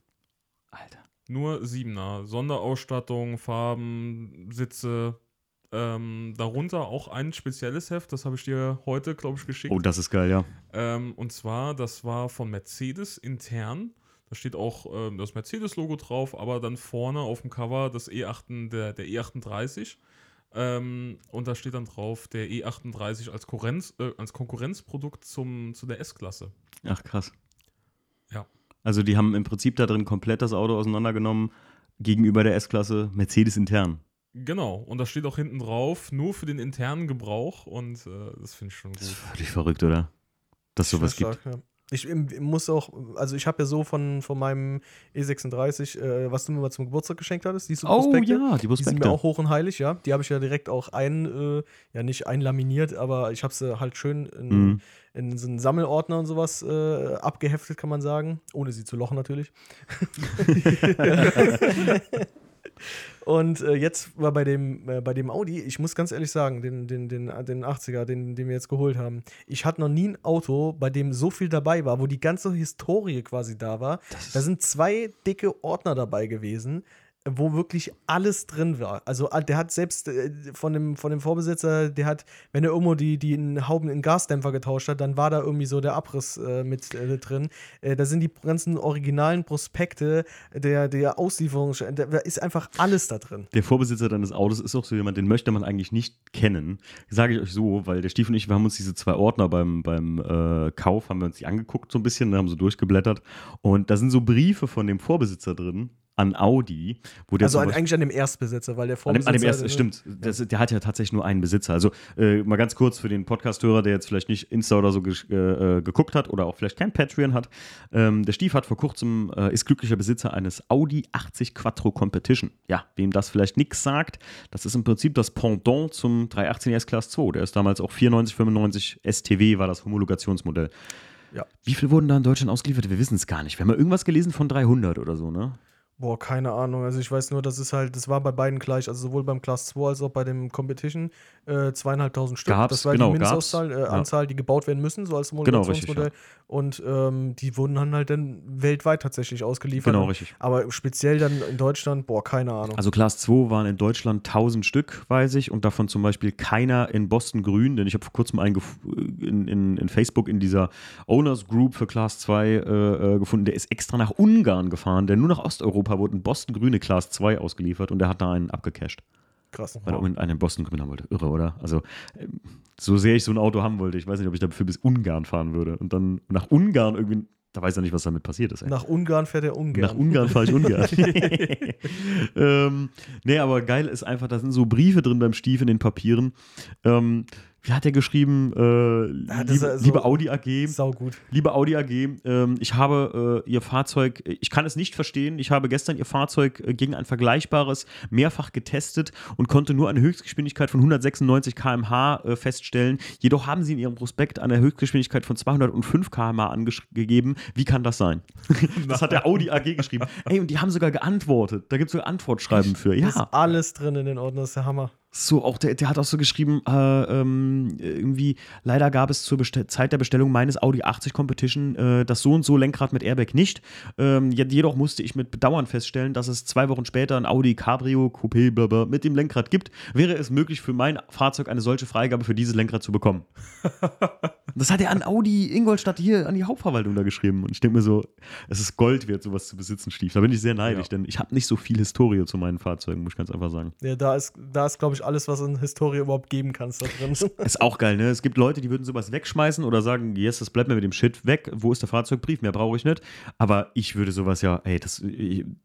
Speaker 1: Alter.
Speaker 3: Nur 7er. Sonderausstattung, Farben, Sitze. Ähm, darunter auch ein spezielles Heft, das habe ich dir heute, glaube ich, geschickt.
Speaker 1: Oh, das ist geil, ja.
Speaker 3: Ähm, und zwar, das war von Mercedes intern. Da steht auch ähm, das Mercedes-Logo drauf, aber dann vorne auf dem Cover das E8, der, der E38. Ähm, und da steht dann drauf der E38 als, Konkurrenz, äh, als Konkurrenzprodukt zum, zu der S-Klasse.
Speaker 1: Ach, krass.
Speaker 3: Ja.
Speaker 1: Also die haben im Prinzip da drin komplett das Auto auseinandergenommen gegenüber der S-Klasse Mercedes intern.
Speaker 3: Genau, und da steht auch hinten drauf, nur für den internen Gebrauch und äh, das finde ich schon
Speaker 1: Das ist
Speaker 3: gut.
Speaker 1: völlig verrückt, oder? Dass sowas
Speaker 2: Sehr
Speaker 1: gibt.
Speaker 2: stark, ja. Ich ähm, muss auch, also ich habe ja so von, von meinem E36, äh, was du mir mal zum Geburtstag geschenkt hattest, diese
Speaker 1: Oh
Speaker 2: Prospekte,
Speaker 1: ja, die
Speaker 2: Die sind mir
Speaker 1: Prospekte.
Speaker 2: auch hoch und heilig, ja. Die habe ich ja direkt auch ein, äh, ja nicht einlaminiert, aber ich habe sie halt schön in,
Speaker 1: Mhm.
Speaker 2: in so einen Sammelordner und sowas äh, abgeheftet, kann man sagen. Ohne sie zu lochen natürlich. und äh, jetzt war bei dem, äh, bei dem Audi, ich muss ganz ehrlich sagen, den, den, den, den 80er, den, den wir jetzt geholt haben, ich hatte noch nie ein Auto, bei dem so viel dabei war, wo die ganze Historie quasi da war. Da sind zwei dicke Ordner dabei gewesen, wo wirklich alles drin war. Also ah, der hat selbst äh, von dem, von dem Vorbesitzer, der hat, wenn er irgendwo die, die Hauben in Gasdämpfer getauscht hat, dann war da irgendwie so der Abriss äh, mit äh, drin. Äh, da sind die ganzen originalen Prospekte, der, der Auslieferung, da ist einfach alles da drin.
Speaker 1: Der Vorbesitzer deines Autos ist auch so jemand, den möchte man eigentlich nicht kennen. Sage ich euch so, weil der Stief und ich, wir haben uns diese zwei Ordner beim, beim äh, Kauf, haben wir uns die angeguckt so ein bisschen, haben so durchgeblättert. Und da sind so Briefe von dem Vorbesitzer drin an Audi, wo der
Speaker 2: Also an, eigentlich an dem Erstbesitzer, weil der
Speaker 1: An dem,
Speaker 2: Vorbesitzer.
Speaker 1: an dem ersten,
Speaker 2: äh,
Speaker 1: stimmt. Das, der hat ja tatsächlich nur einen Besitzer. Also äh, mal ganz kurz für den Podcast-Hörer, der jetzt vielleicht nicht Insta oder so gesch- äh, äh, geguckt hat oder auch vielleicht kein Patreon hat. Ähm, der Stief hat vor kurzem, äh, ist glücklicher Besitzer eines Audi 80 Quattro Competition. Ja, wem das vielleicht nichts sagt, das ist im Prinzip das Pendant zum 318 S-Class 2. Der ist damals auch 94, 95 STW, war das Homologationsmodell.
Speaker 2: Ja.
Speaker 1: Wie viel wurden da in Deutschland ausgeliefert? Wir wissen es gar nicht. Wir haben mal irgendwas gelesen von 300 oder so, ne?
Speaker 2: Boah, keine Ahnung. Also ich weiß nur, dass es halt, das war bei beiden gleich, also sowohl beim Class 2 als auch bei dem Competition, äh, zweieinhalbtausend Stück.
Speaker 1: Gab's,
Speaker 2: das war
Speaker 1: genau,
Speaker 2: die Mindestauszahl, äh,
Speaker 1: ja.
Speaker 2: Anzahl, die gebaut werden müssen, so als
Speaker 1: Genau, richtig,
Speaker 2: Modulationsmodell. Und ähm, die wurden dann halt dann weltweit tatsächlich ausgeliefert.
Speaker 1: Genau, richtig.
Speaker 2: Aber speziell dann in Deutschland, boah, keine Ahnung.
Speaker 1: Also Class 2 waren in Deutschland 1000 Stück, weiß ich, und davon zum Beispiel keiner in Boston Grün, denn ich habe vor kurzem einen gef- in, in, in Facebook in dieser Owners Group für Class 2 äh, äh, gefunden, der ist extra nach Ungarn gefahren, denn nur nach Osteuropa wurde ein Boston Grüne Class 2 ausgeliefert und der hat da einen abgecasht,
Speaker 2: Krass.
Speaker 1: weil er unbedingt einen Boston Grün haben wollte. Irre, oder? Also ähm, so sehr ich so ein Auto haben wollte, ich weiß nicht, ob ich dafür bis Ungarn fahren würde und dann nach Ungarn irgendwie, da weiß er nicht, was damit passiert ist. ey.
Speaker 2: Nach Ungarn fährt er ungern.
Speaker 1: Nach Ungarn fahre ich Ungarn. ähm, nee, aber geil ist einfach, da sind so Briefe drin beim Stief in den Papieren. Ähm, wie hat er geschrieben? Äh,
Speaker 2: Ja, das
Speaker 1: liebe,
Speaker 2: also-
Speaker 1: liebe Audi AG,
Speaker 2: Sau gut.
Speaker 1: liebe Audi AG, ähm, ich habe äh, Ihr Fahrzeug, ich kann es nicht verstehen, ich habe gestern Ihr Fahrzeug äh, gegen ein vergleichbares mehrfach getestet und konnte nur eine Höchstgeschwindigkeit von 196 km/h äh, feststellen. Jedoch haben Sie in Ihrem Prospekt eine Höchstgeschwindigkeit von 205 km/h angegeben. Wie kann das sein? das hat der Audi AG geschrieben. Ey, und die haben sogar geantwortet. Da gibt es sogar Antwortschreiben für.
Speaker 2: Da ist
Speaker 1: Ja,
Speaker 2: alles drin in den Ordnern, das ist der Hammer.
Speaker 1: So, auch der, der hat auch so geschrieben, äh, ähm, irgendwie, leider gab es zur Bestell Zeit der Bestellung meines Audi 80 Competition äh, das so und so Lenkrad mit Airbag nicht. Ähm, je- jedoch musste ich mit Bedauern feststellen, dass es zwei Wochen später ein Audi Cabrio Coupé blablabla, mit dem Lenkrad gibt. Wäre es möglich für mein Fahrzeug eine solche Freigabe für dieses Lenkrad zu bekommen? das hat er an Audi Ingolstadt hier an die Hauptverwaltung da geschrieben. Und ich denke mir so, es ist Gold wert, sowas zu besitzen, Stief. Da bin ich sehr neidisch,
Speaker 3: Ja.
Speaker 1: denn ich habe nicht so viel Historie zu meinen Fahrzeugen, muss ich ganz einfach sagen.
Speaker 2: Ja, da ist, da ist glaube ich, alles, was in Historie überhaupt geben kannst da drin.
Speaker 1: Ist auch geil, ne? Es gibt Leute, die würden sowas wegschmeißen oder sagen, yes, das bleibt mir mit dem Shit weg. Wo ist der Fahrzeugbrief? Mehr brauche ich nicht. Aber ich würde sowas ja, ey, das,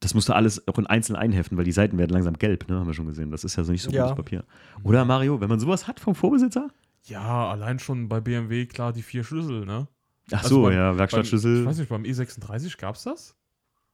Speaker 1: das musst du alles auch in einzeln einheften, weil die Seiten werden langsam gelb, ne? Haben wir schon gesehen. Das ist ja so nicht so
Speaker 2: Ja.
Speaker 1: gutes Papier. Oder Mario, wenn man sowas hat vom Vorbesitzer?
Speaker 3: Ja, allein schon bei BMW, klar, die vier Schlüssel, ne?
Speaker 1: Ach
Speaker 3: Also
Speaker 1: so,
Speaker 3: beim-
Speaker 1: ja,
Speaker 3: Beim,
Speaker 1: Werkstattschlüssel.
Speaker 3: ich weiß nicht, beim E36 gab's das?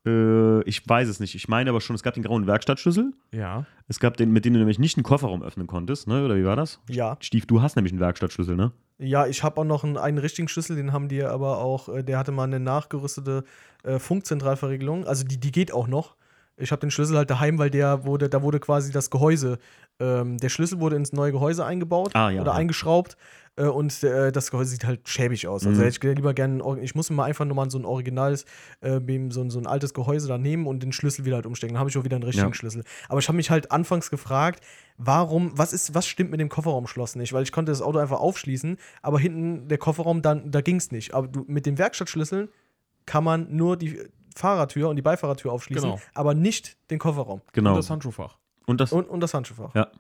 Speaker 1: Äh, ich weiß es nicht. Ich meine aber schon, es gab den grauen Werkstattschlüssel.
Speaker 3: Ja.
Speaker 1: Es gab den, mit dem du nämlich nicht einen Kofferraum öffnen konntest, ne? Oder wie war das?
Speaker 2: ja.
Speaker 1: Stief, du hast nämlich einen Werkstattschlüssel, ne?
Speaker 2: Ja, ich habe auch noch einen, einen richtigen Schlüssel, den haben die aber auch, äh, der hatte mal eine nachgerüstete äh, Funkzentralverriegelung. Also die, die geht auch noch. Ich habe den Schlüssel halt daheim, weil der wurde, da wurde quasi das Gehäuse, ähm, der Schlüssel wurde ins neue Gehäuse eingebaut
Speaker 1: Ah, ja,
Speaker 2: oder
Speaker 1: ja.
Speaker 2: eingeschraubt äh, und äh, das Gehäuse sieht halt schäbig aus. Also
Speaker 1: Mhm.
Speaker 2: hätte ich lieber gerne, ich muss mir mal einfach nochmal so ein originales, äh, beim- so, ein- so ein altes Gehäuse da nehmen und den Schlüssel wieder halt umstecken. Dann habe ich auch wieder einen richtigen
Speaker 1: Ja.
Speaker 2: Schlüssel. Aber ich habe mich halt anfangs gefragt, warum, was ist, was stimmt mit dem Kofferraumschloss nicht? Weil ich konnte das Auto einfach aufschließen, aber hinten der Kofferraum, dann, da ging es nicht. Aber du, mit den Werkstattschlüsseln kann man nur die Fahrertür und die Beifahrertür aufschließen,
Speaker 3: Genau.
Speaker 2: aber nicht den Kofferraum
Speaker 1: Genau.
Speaker 3: Und das Handschuhfach.
Speaker 1: Und, das,
Speaker 2: und, und das Handschuhfach.
Speaker 1: Ja.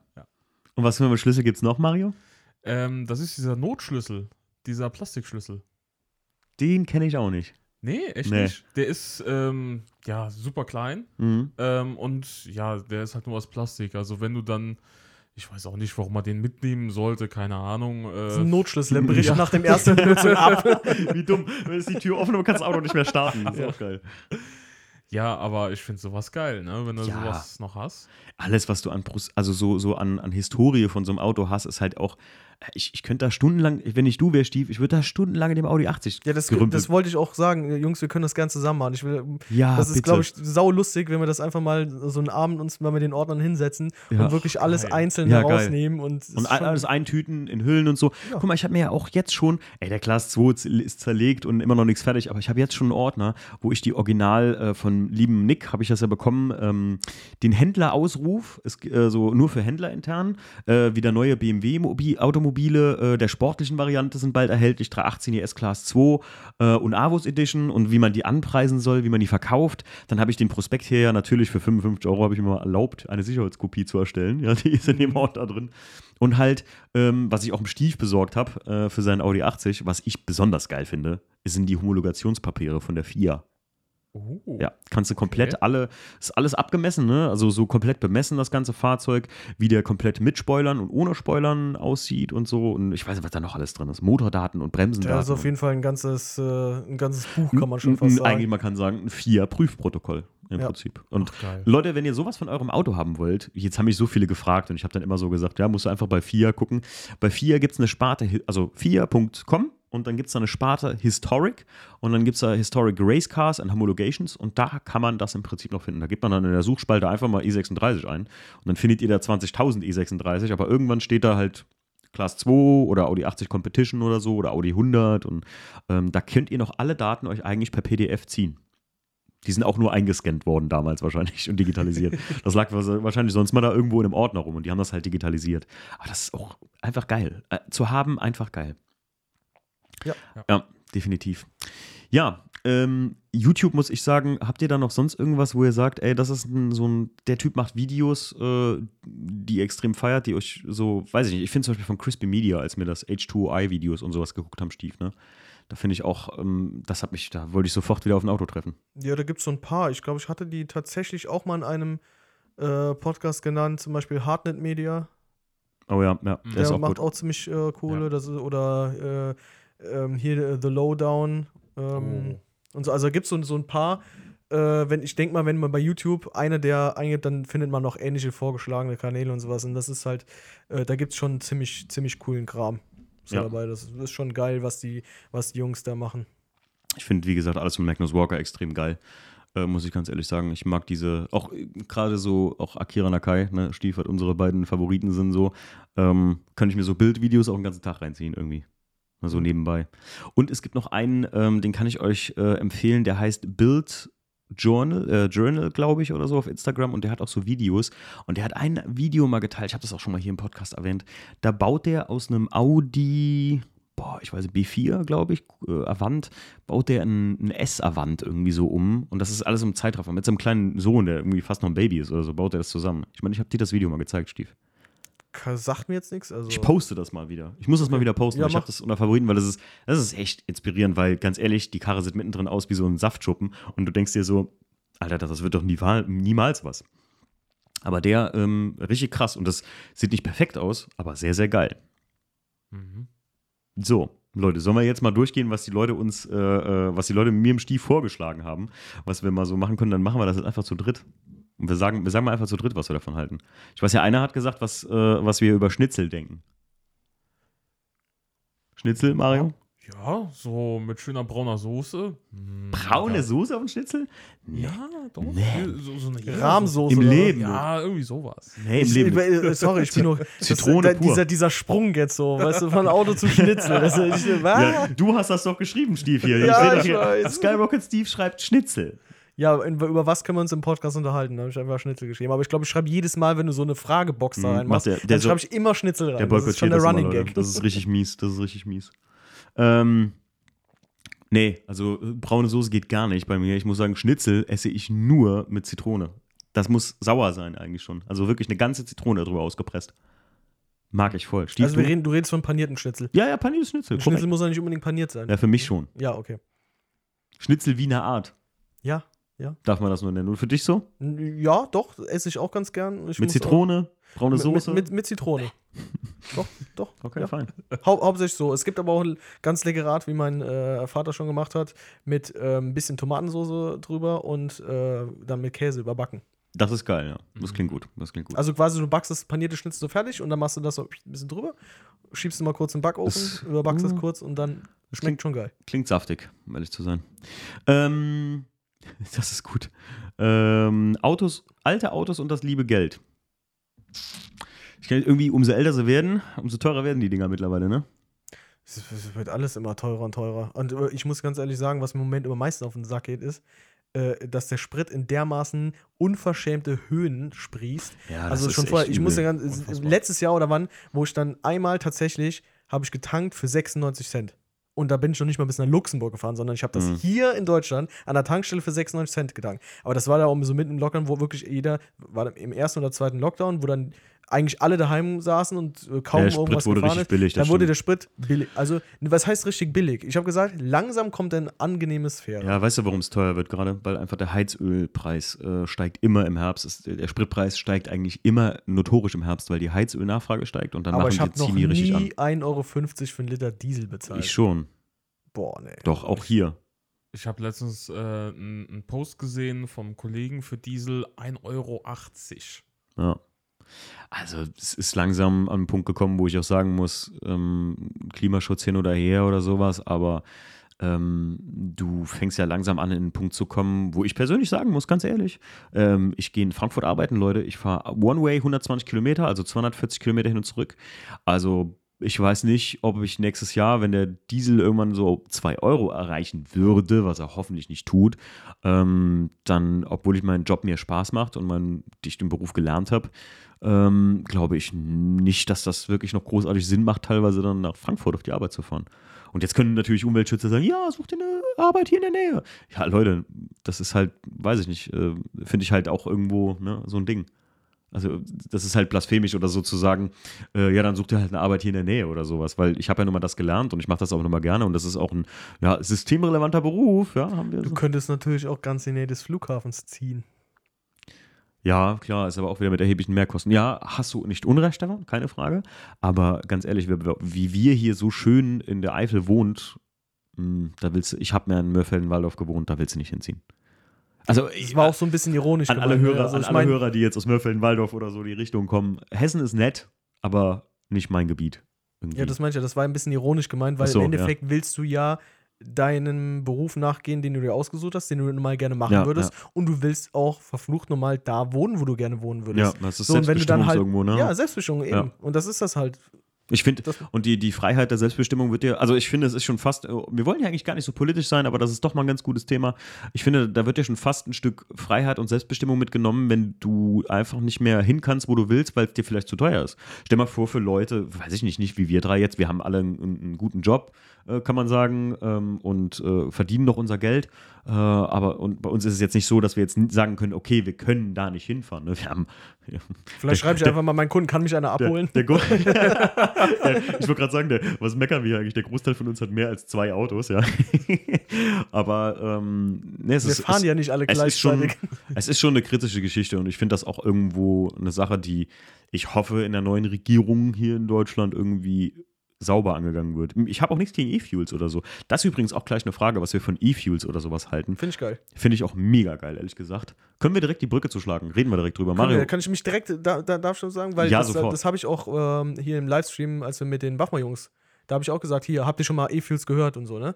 Speaker 1: und was für Schlüssel gibt es noch, Mario?
Speaker 3: Ähm, das ist dieser Notschlüssel, dieser Plastikschlüssel.
Speaker 1: Den kenne ich auch nicht.
Speaker 3: Nee, echt
Speaker 1: Nee.
Speaker 3: nicht. Der ist ähm, ja super klein
Speaker 1: Mhm.
Speaker 3: ähm, und ja, der ist halt nur aus Plastik. Also wenn du dann, ich weiß auch nicht, warum man den mitnehmen sollte, keine Ahnung.
Speaker 2: Das ist ein
Speaker 3: Äh,
Speaker 2: Notschlüssel, der bricht
Speaker 3: Ja.
Speaker 2: nach dem ersten ab.
Speaker 1: Wie dumm. Wenn ist die Tür offen und kannst das Auto nicht mehr starten. Das ist auch geil.
Speaker 3: Ja, aber ich finde sowas geil, ne? Wenn du
Speaker 1: Ja.
Speaker 3: sowas noch hast.
Speaker 1: Alles, was du an, also so, so an, an Historie von so einem Auto hast, ist halt auch. Ich, ich könnte da stundenlang, wenn ich du wäre, Stief, ich würde da stundenlang in dem Audi 80
Speaker 2: Ja, das,
Speaker 1: gerümpelt.
Speaker 2: das wollte ich auch sagen. Jungs, wir können das gerne zusammen machen. Ich will,
Speaker 1: ja,
Speaker 2: das ist, glaube ich, sau lustig, wenn wir das einfach mal so einen Abend uns mal mit den Ordnern hinsetzen
Speaker 1: Ja.
Speaker 2: und wirklich alles
Speaker 3: Geil.
Speaker 2: einzeln
Speaker 1: Ja, geil.
Speaker 2: herausnehmen. Und,
Speaker 1: Und alles eintüten in Hüllen und so.
Speaker 2: Ja.
Speaker 1: Guck mal, ich habe mir ja auch jetzt schon, ey, der Class 2 z- ist zerlegt und immer noch nichts fertig, aber ich habe jetzt schon einen Ordner, wo ich die Original äh, von lieben Nick, habe ich das ja bekommen, ähm, den Händlerausruf, ist äh, so nur für Händler intern, äh, wieder neue BMW-Automobile äh, der sportlichen Variante sind bald erhältlich, 318 ES Class 2 äh, und Avus Edition und wie man die anpreisen soll, wie man die verkauft. Dann habe ich den Prospekt hier ja natürlich für 55 Euro habe ich mir mal erlaubt, eine Sicherheitskopie zu erstellen. Ja, die ist in dem Ordner drin. Und halt, ähm, was ich auch im Stief besorgt habe äh, für seinen Audi 80, was ich besonders geil finde, sind die Homologationspapiere von der FIA.
Speaker 3: Oh.
Speaker 1: Ja, kannst du komplett
Speaker 3: Okay.
Speaker 1: alle, ist alles abgemessen, ne? Also so komplett bemessen, das ganze Fahrzeug, wie der komplett mit Spoilern und ohne Spoilern aussieht und so. Und ich weiß nicht, was da noch alles drin ist. Motordaten und Bremsendaten.
Speaker 2: das ist auf jeden Fall ein ganzes, äh, ein ganzes Buch, kann man schon fast sagen.
Speaker 1: Eigentlich, man kann sagen, ein FIA-Prüfprotokoll im
Speaker 2: Ja.
Speaker 1: Prinzip. Und
Speaker 3: Ach.
Speaker 1: Leute, wenn ihr sowas von eurem Auto haben wollt, jetzt haben mich so viele gefragt und ich habe dann immer so gesagt, ja, musst du einfach bei FIA gucken. Bei FIA gibt es eine Sparte, also FIA.com und dann gibt es da eine Sparte Historic und dann gibt es da Historic Race Cars and Homologations und da kann man das im Prinzip noch finden. Da gibt man dann in der Suchspalte einfach mal E36 ein und dann findet ihr da 20.000 E36, aber irgendwann steht da halt Class 2 oder Audi 80 Competition oder so oder Audi 100 und ähm, da könnt ihr noch alle Daten euch eigentlich per PDF ziehen. Die sind auch nur eingescannt worden damals wahrscheinlich und digitalisiert. Das lag wahrscheinlich sonst mal da irgendwo in einem Ordner rum und die haben das halt digitalisiert. Aber das ist auch einfach geil. Äh, zu haben, einfach geil.
Speaker 2: Ja.
Speaker 1: Ja, definitiv. Ja, ähm, YouTube muss ich sagen, habt ihr da noch sonst irgendwas, wo ihr sagt, ey, das ist ein, so ein, der Typ macht Videos, äh, die extrem feiert, die euch so, weiß ich nicht, ich finde zum Beispiel von Crispy Media, als wir das H2i-Videos und sowas geguckt haben, Stief, ne? Da finde ich auch, ähm, das hat mich, da wollte ich sofort wieder auf ein Auto treffen.
Speaker 2: Ja, da gibt es so ein paar. Ich glaube, ich hatte die tatsächlich auch mal in einem äh, Podcast genannt, zum Beispiel Hardnet Media.
Speaker 1: Oh ja, ja, der
Speaker 2: Der
Speaker 1: ist auch
Speaker 2: macht
Speaker 1: gut.
Speaker 2: auch ziemlich äh, Kohle.
Speaker 3: Ja.
Speaker 2: Das ist, oder äh, ähm, hier äh, The Lowdown. Ähm,
Speaker 3: Oh.
Speaker 2: Und so, also gibt es so, so ein paar. Äh, wenn, ich denke mal, wenn man bei YouTube eine der eingibt, dann findet man noch ähnliche vorgeschlagene Kanäle und sowas. Und das ist halt, äh, da gibt es schon ziemlich, ziemlich coolen Kram. So
Speaker 1: Ja.
Speaker 2: dabei. Das ist schon geil, was die, was die Jungs da machen.
Speaker 1: Ich finde, wie gesagt, alles von Magnus Walker extrem geil. Äh, muss ich ganz ehrlich sagen. Ich mag diese, auch äh, gerade so, auch Akira Nakai, ne, Stiefert, unsere beiden Favoriten sind so. Ähm, kann ich mir so Bildvideos auch den ganzen Tag reinziehen irgendwie. So nebenbei. Und es gibt noch einen, ähm, den kann ich euch äh, empfehlen, der heißt Bild Journal, äh, Journal glaube ich, oder so auf Instagram und der hat auch so Videos und der hat ein Video mal geteilt, ich habe das auch schon mal hier im Podcast erwähnt, da baut der aus einem Audi, boah, ich weiß nicht, B4, glaube ich, äh, Avant, baut der ein, ein S-Avant irgendwie so um und das ist alles im Zeitraffer mit seinem kleinen Sohn, der irgendwie fast noch ein Baby ist oder so, baut er das zusammen. Ich meine, ich habe dir das Video mal gezeigt, Stief.
Speaker 2: Sagt mir jetzt nichts. Also,
Speaker 1: Ich poste das mal wieder. Ich muss das mal wieder posten.
Speaker 2: Ja,
Speaker 1: ich habe das unter Favoriten, weil das ist, das ist echt inspirierend, weil ganz ehrlich, die Karre sieht mittendrin aus wie so ein Saftschuppen und du denkst dir so, Alter, das wird doch nie, niemals was. Aber der, ähm, richtig krass und das sieht nicht perfekt aus, aber sehr, sehr geil.
Speaker 3: Mhm.
Speaker 1: So, Leute, sollen wir jetzt mal durchgehen, was die Leute uns, äh, äh, was die Leute mir im Stief vorgeschlagen haben, was wir mal so machen können, dann machen wir das jetzt einfach zu dritt. Und wir sagen, wir sagen mal einfach zu dritt, was wir davon halten. Ich weiß ja, einer hat gesagt, was, äh, was wir über Schnitzel denken. Schnitzel, Mario?
Speaker 3: Ja, so mit schöner brauner Soße. Hm,
Speaker 1: Braune
Speaker 3: ja.
Speaker 1: Soße auf den Schnitzel?
Speaker 3: Ja, doch.
Speaker 1: Nee.
Speaker 3: So, so eine
Speaker 2: Rahmsoße.
Speaker 1: Im? Leben.
Speaker 3: Ja, irgendwie sowas.
Speaker 1: Nee, im
Speaker 2: Ich,
Speaker 1: Leben.
Speaker 2: äh, sorry, ich bin nur.
Speaker 1: Zitrone
Speaker 2: das,
Speaker 1: pur.
Speaker 2: Dieser, dieser Sprung jetzt so, weißt du, von Auto zu Schnitzel. Das, ich?
Speaker 1: Ja, du hast das doch geschrieben, Steve hier.
Speaker 2: Ja,
Speaker 1: sehe
Speaker 2: ich
Speaker 1: hier,
Speaker 2: weiß.
Speaker 1: Skyrocket Steve schreibt Schnitzel.
Speaker 2: Ja, über was können wir uns im Podcast unterhalten? Da habe ich einfach Schnitzel geschrieben. Aber ich glaube, ich schreibe jedes Mal, wenn du so eine Fragebox da
Speaker 1: Mhm,
Speaker 2: reinmachst,
Speaker 1: macht der- der
Speaker 2: dann schreibe ich immer Schnitzel rein.
Speaker 1: Der
Speaker 2: das ist schon der Running. Gag.
Speaker 1: Das ist richtig mies. Das ist richtig mies. Ähm, nee, also äh, braune Soße geht gar nicht bei mir. Ich muss sagen, Schnitzel esse ich nur mit Zitrone. Das muss sauer sein eigentlich schon. Also wirklich eine ganze Zitrone drüber ausgepresst. Mag ich voll. Steve,
Speaker 2: Also reden, du redest von panierten Schnitzel.
Speaker 1: ja, ja, paniertes Schnitzel.
Speaker 2: Schnitzel muss ja nicht unbedingt paniert sein.
Speaker 1: Ja, für mich schon.
Speaker 2: Ja, okay.
Speaker 1: Schnitzel wie eine Art.
Speaker 2: Ja,
Speaker 1: Darf man das nur nennen? Und für dich so?
Speaker 2: Ja, doch, esse ich auch ganz gern. Ich
Speaker 1: mit Zitrone, braune
Speaker 2: Auch,
Speaker 1: Soße?
Speaker 2: mit, mit, mit Zitrone. doch, doch.
Speaker 1: okay,
Speaker 2: ja.
Speaker 1: fein.
Speaker 2: Hau hauptsächlich so. Es gibt aber auch ein ganz leckere Art, wie mein äh, Vater schon gemacht hat, mit äh, ein bisschen Tomatensauce drüber und äh, dann mit Käse überbacken.
Speaker 1: Das ist geil, ja. Das klingt gut. Das klingt gut.
Speaker 2: Also quasi, du backst das panierte Schnitzel so fertig und dann machst du das so ein bisschen drüber, schiebst du mal kurz in den Backofen,
Speaker 1: Das-
Speaker 2: überbackst das
Speaker 1: uh.
Speaker 2: kurz und dann schmeckt schon geil.
Speaker 1: Klingt saftig, um ehrlich zu sein. Ähm, das ist gut. Ähm, Autos, alte Autos und das liebe Geld. Ich kann irgendwie, umso älter sie werden, umso teurer werden die Dinger mittlerweile, ne?
Speaker 2: Es wird alles immer teurer und teurer. Und äh, ich muss ganz ehrlich sagen, was im Moment immer meistens auf den Sack geht, ist, äh, dass der Sprit in dermaßen unverschämte Höhen sprießt.
Speaker 1: Ja,
Speaker 2: also schon vorher, ich muss ja ganz, letztes Jahr oder wann, wo ich dann einmal tatsächlich, habe ich getankt für 96 Cent. Und da bin ich noch nicht mal bis nach Luxemburg gefahren, sondern ich habe das
Speaker 1: Mhm.
Speaker 2: hier in Deutschland an der Tankstelle für 96 Cent getankt. Aber das war da auch so mitten im Lockdown, wo wirklich jeder, war im ersten oder zweiten Lockdown, wo dann eigentlich alle daheim saßen und äh, kaum
Speaker 1: Der Sprit
Speaker 2: irgendwas
Speaker 1: wurde
Speaker 2: gefahren
Speaker 1: richtig
Speaker 2: ist.
Speaker 1: billig, das
Speaker 2: Da wurde
Speaker 1: stimmt.
Speaker 2: der Sprit billig. Also, was heißt richtig billig? Ich habe gesagt, langsam kommt ein angenehmes Sphäre.
Speaker 1: Ja, weißt du, warum es teuer wird gerade? Weil einfach der Heizölpreis äh, steigt immer im Herbst. Es, der Spritpreis steigt eigentlich immer notorisch im Herbst, weil die Heizölnachfrage steigt und dann
Speaker 2: Aber
Speaker 1: machen
Speaker 2: ich
Speaker 1: die
Speaker 2: habe
Speaker 1: die richtig an.
Speaker 2: nie 1,50 Euro für einen Liter Diesel bezahlt.
Speaker 1: Ich schon.
Speaker 2: Boah, nee.
Speaker 1: Doch, auch hier.
Speaker 3: Ich habe letztens äh, einen einen Post gesehen vom Kollegen für Diesel 1,80 Euro.
Speaker 1: Ja. Also es ist langsam an einen Punkt gekommen, wo ich auch sagen muss, ähm, Klimaschutz hin oder her oder sowas, aber ähm, du fängst ja langsam an, in einen Punkt zu kommen, wo ich persönlich sagen muss, ganz ehrlich, ähm, ich gehe in Frankfurt arbeiten, Leute, ich fahre One-Way 120 Kilometer, also 240 Kilometer hin und zurück. Also ich weiß nicht, ob ich nächstes Jahr, wenn der Diesel irgendwann so 2 Euro erreichen würde, was er hoffentlich nicht tut, ähm, dann, obwohl ich meinen Job mir Spaß macht und meinen dichten Beruf gelernt habe, ähm, glaube ich nicht, dass das wirklich noch großartig Sinn macht, teilweise dann nach Frankfurt auf die Arbeit zu fahren. Und jetzt können natürlich Umweltschützer sagen, ja, such dir eine Arbeit hier in der Nähe. Ja, Leute, das ist halt, weiß ich nicht, äh, finde ich halt auch irgendwo ne, so ein Ding. Also das ist halt blasphemisch oder sozusagen, äh, ja, dann such dir halt eine Arbeit hier in der Nähe oder sowas, weil ich habe ja nun mal das gelernt und ich mache das auch nochmal gerne und das ist auch ein ja, systemrelevanter Beruf, ja, haben wir
Speaker 2: Du
Speaker 1: so.
Speaker 2: könntest natürlich auch ganz in die Nähe des Flughafens ziehen.
Speaker 1: Ja, klar, ist aber auch wieder mit erheblichen Mehrkosten. Ja, hast du nicht Unrecht, Stefan, keine Frage. Aber ganz ehrlich, wie, wie wir hier so schön in der Eifel wohnt, mh, da willst du, ich habe mir in Mörfelden-Waldorf gewohnt, da willst du nicht hinziehen. Also,
Speaker 2: Das war auch so ein bisschen ironisch.
Speaker 1: an alle
Speaker 2: ne?
Speaker 1: Hörer,
Speaker 2: Also
Speaker 1: an
Speaker 2: ich
Speaker 1: alle
Speaker 2: mein,
Speaker 1: Hörer, die jetzt aus Mörfelden-Waldorf oder so die Richtung kommen. Hessen ist nett, aber nicht mein Gebiet. Irgendwie.
Speaker 2: Ja, das meine ich ja. Das war ein bisschen ironisch gemeint, weil
Speaker 1: so,
Speaker 2: im Endeffekt willst du ja deinem Beruf nachgehen, den du dir ausgesucht hast, den du mal gerne machen
Speaker 1: Ja,
Speaker 2: würdest. Und du willst auch verflucht normal da wohnen, wo du gerne wohnen
Speaker 1: ja,
Speaker 2: würdest.
Speaker 1: das ist
Speaker 2: so,
Speaker 1: Selbstbestimmung
Speaker 2: halt.
Speaker 1: irgendwo, ne?
Speaker 2: Ja, Selbstbestimmung eben.
Speaker 1: Ja.
Speaker 2: Und das ist das halt.
Speaker 1: Ich finde, und die, die Freiheit der Selbstbestimmung wird dir, also ich finde, es ist schon fast, wir wollen ja eigentlich gar nicht so politisch sein, aber das ist doch mal ein ganz gutes Thema. Ich finde, da wird dir schon fast ein Stück Freiheit und Selbstbestimmung mitgenommen, wenn du einfach nicht mehr hin kannst, wo du willst, weil es dir vielleicht zu teuer ist. Stell mal vor, für Leute, weiß ich nicht, nicht wie wir drei jetzt, wir haben alle einen, einen guten Job, äh, kann man sagen, ähm, und äh, verdienen noch unser Geld. Äh, aber und bei uns ist es jetzt nicht so, dass wir jetzt sagen können, okay, wir können da nicht hinfahren. Ne? Wir haben,
Speaker 2: Vielleicht schreibe ich einfach mal, mein Kunden kann mich einer abholen.
Speaker 1: der, der, ich wollte gerade sagen, der, was meckern wir eigentlich? Der Großteil von uns hat mehr als zwei Autos, ja. Aber ähm, nee, es
Speaker 2: Wir
Speaker 1: ist,
Speaker 2: fahren
Speaker 1: es,
Speaker 2: ja nicht alle
Speaker 1: es ist, schon,
Speaker 2: gleichzeitig.
Speaker 1: es ist schon eine kritische Geschichte und ich finde das auch irgendwo eine Sache, die ich hoffe in der neuen Regierung hier in Deutschland irgendwie sauber angegangen wird. Ich habe auch nichts gegen E-Fuels oder so. Das ist übrigens auch gleich eine Frage, was wir von E-Fuels oder sowas halten.
Speaker 2: Finde ich geil.
Speaker 1: Finde ich auch mega geil, ehrlich gesagt. Können wir direkt die Brücke zuschlagen? Reden wir direkt drüber.
Speaker 2: Kann,
Speaker 1: Mario,
Speaker 2: kann ich mich direkt, da, da darf ich schon sagen, weil
Speaker 1: Ja,
Speaker 2: das, das habe ich auch ähm, hier im Livestream, als wir mit den Wachmer-Jungs Da habe ich auch gesagt, hier, habt ihr schon mal E-Fuels gehört und so, ne?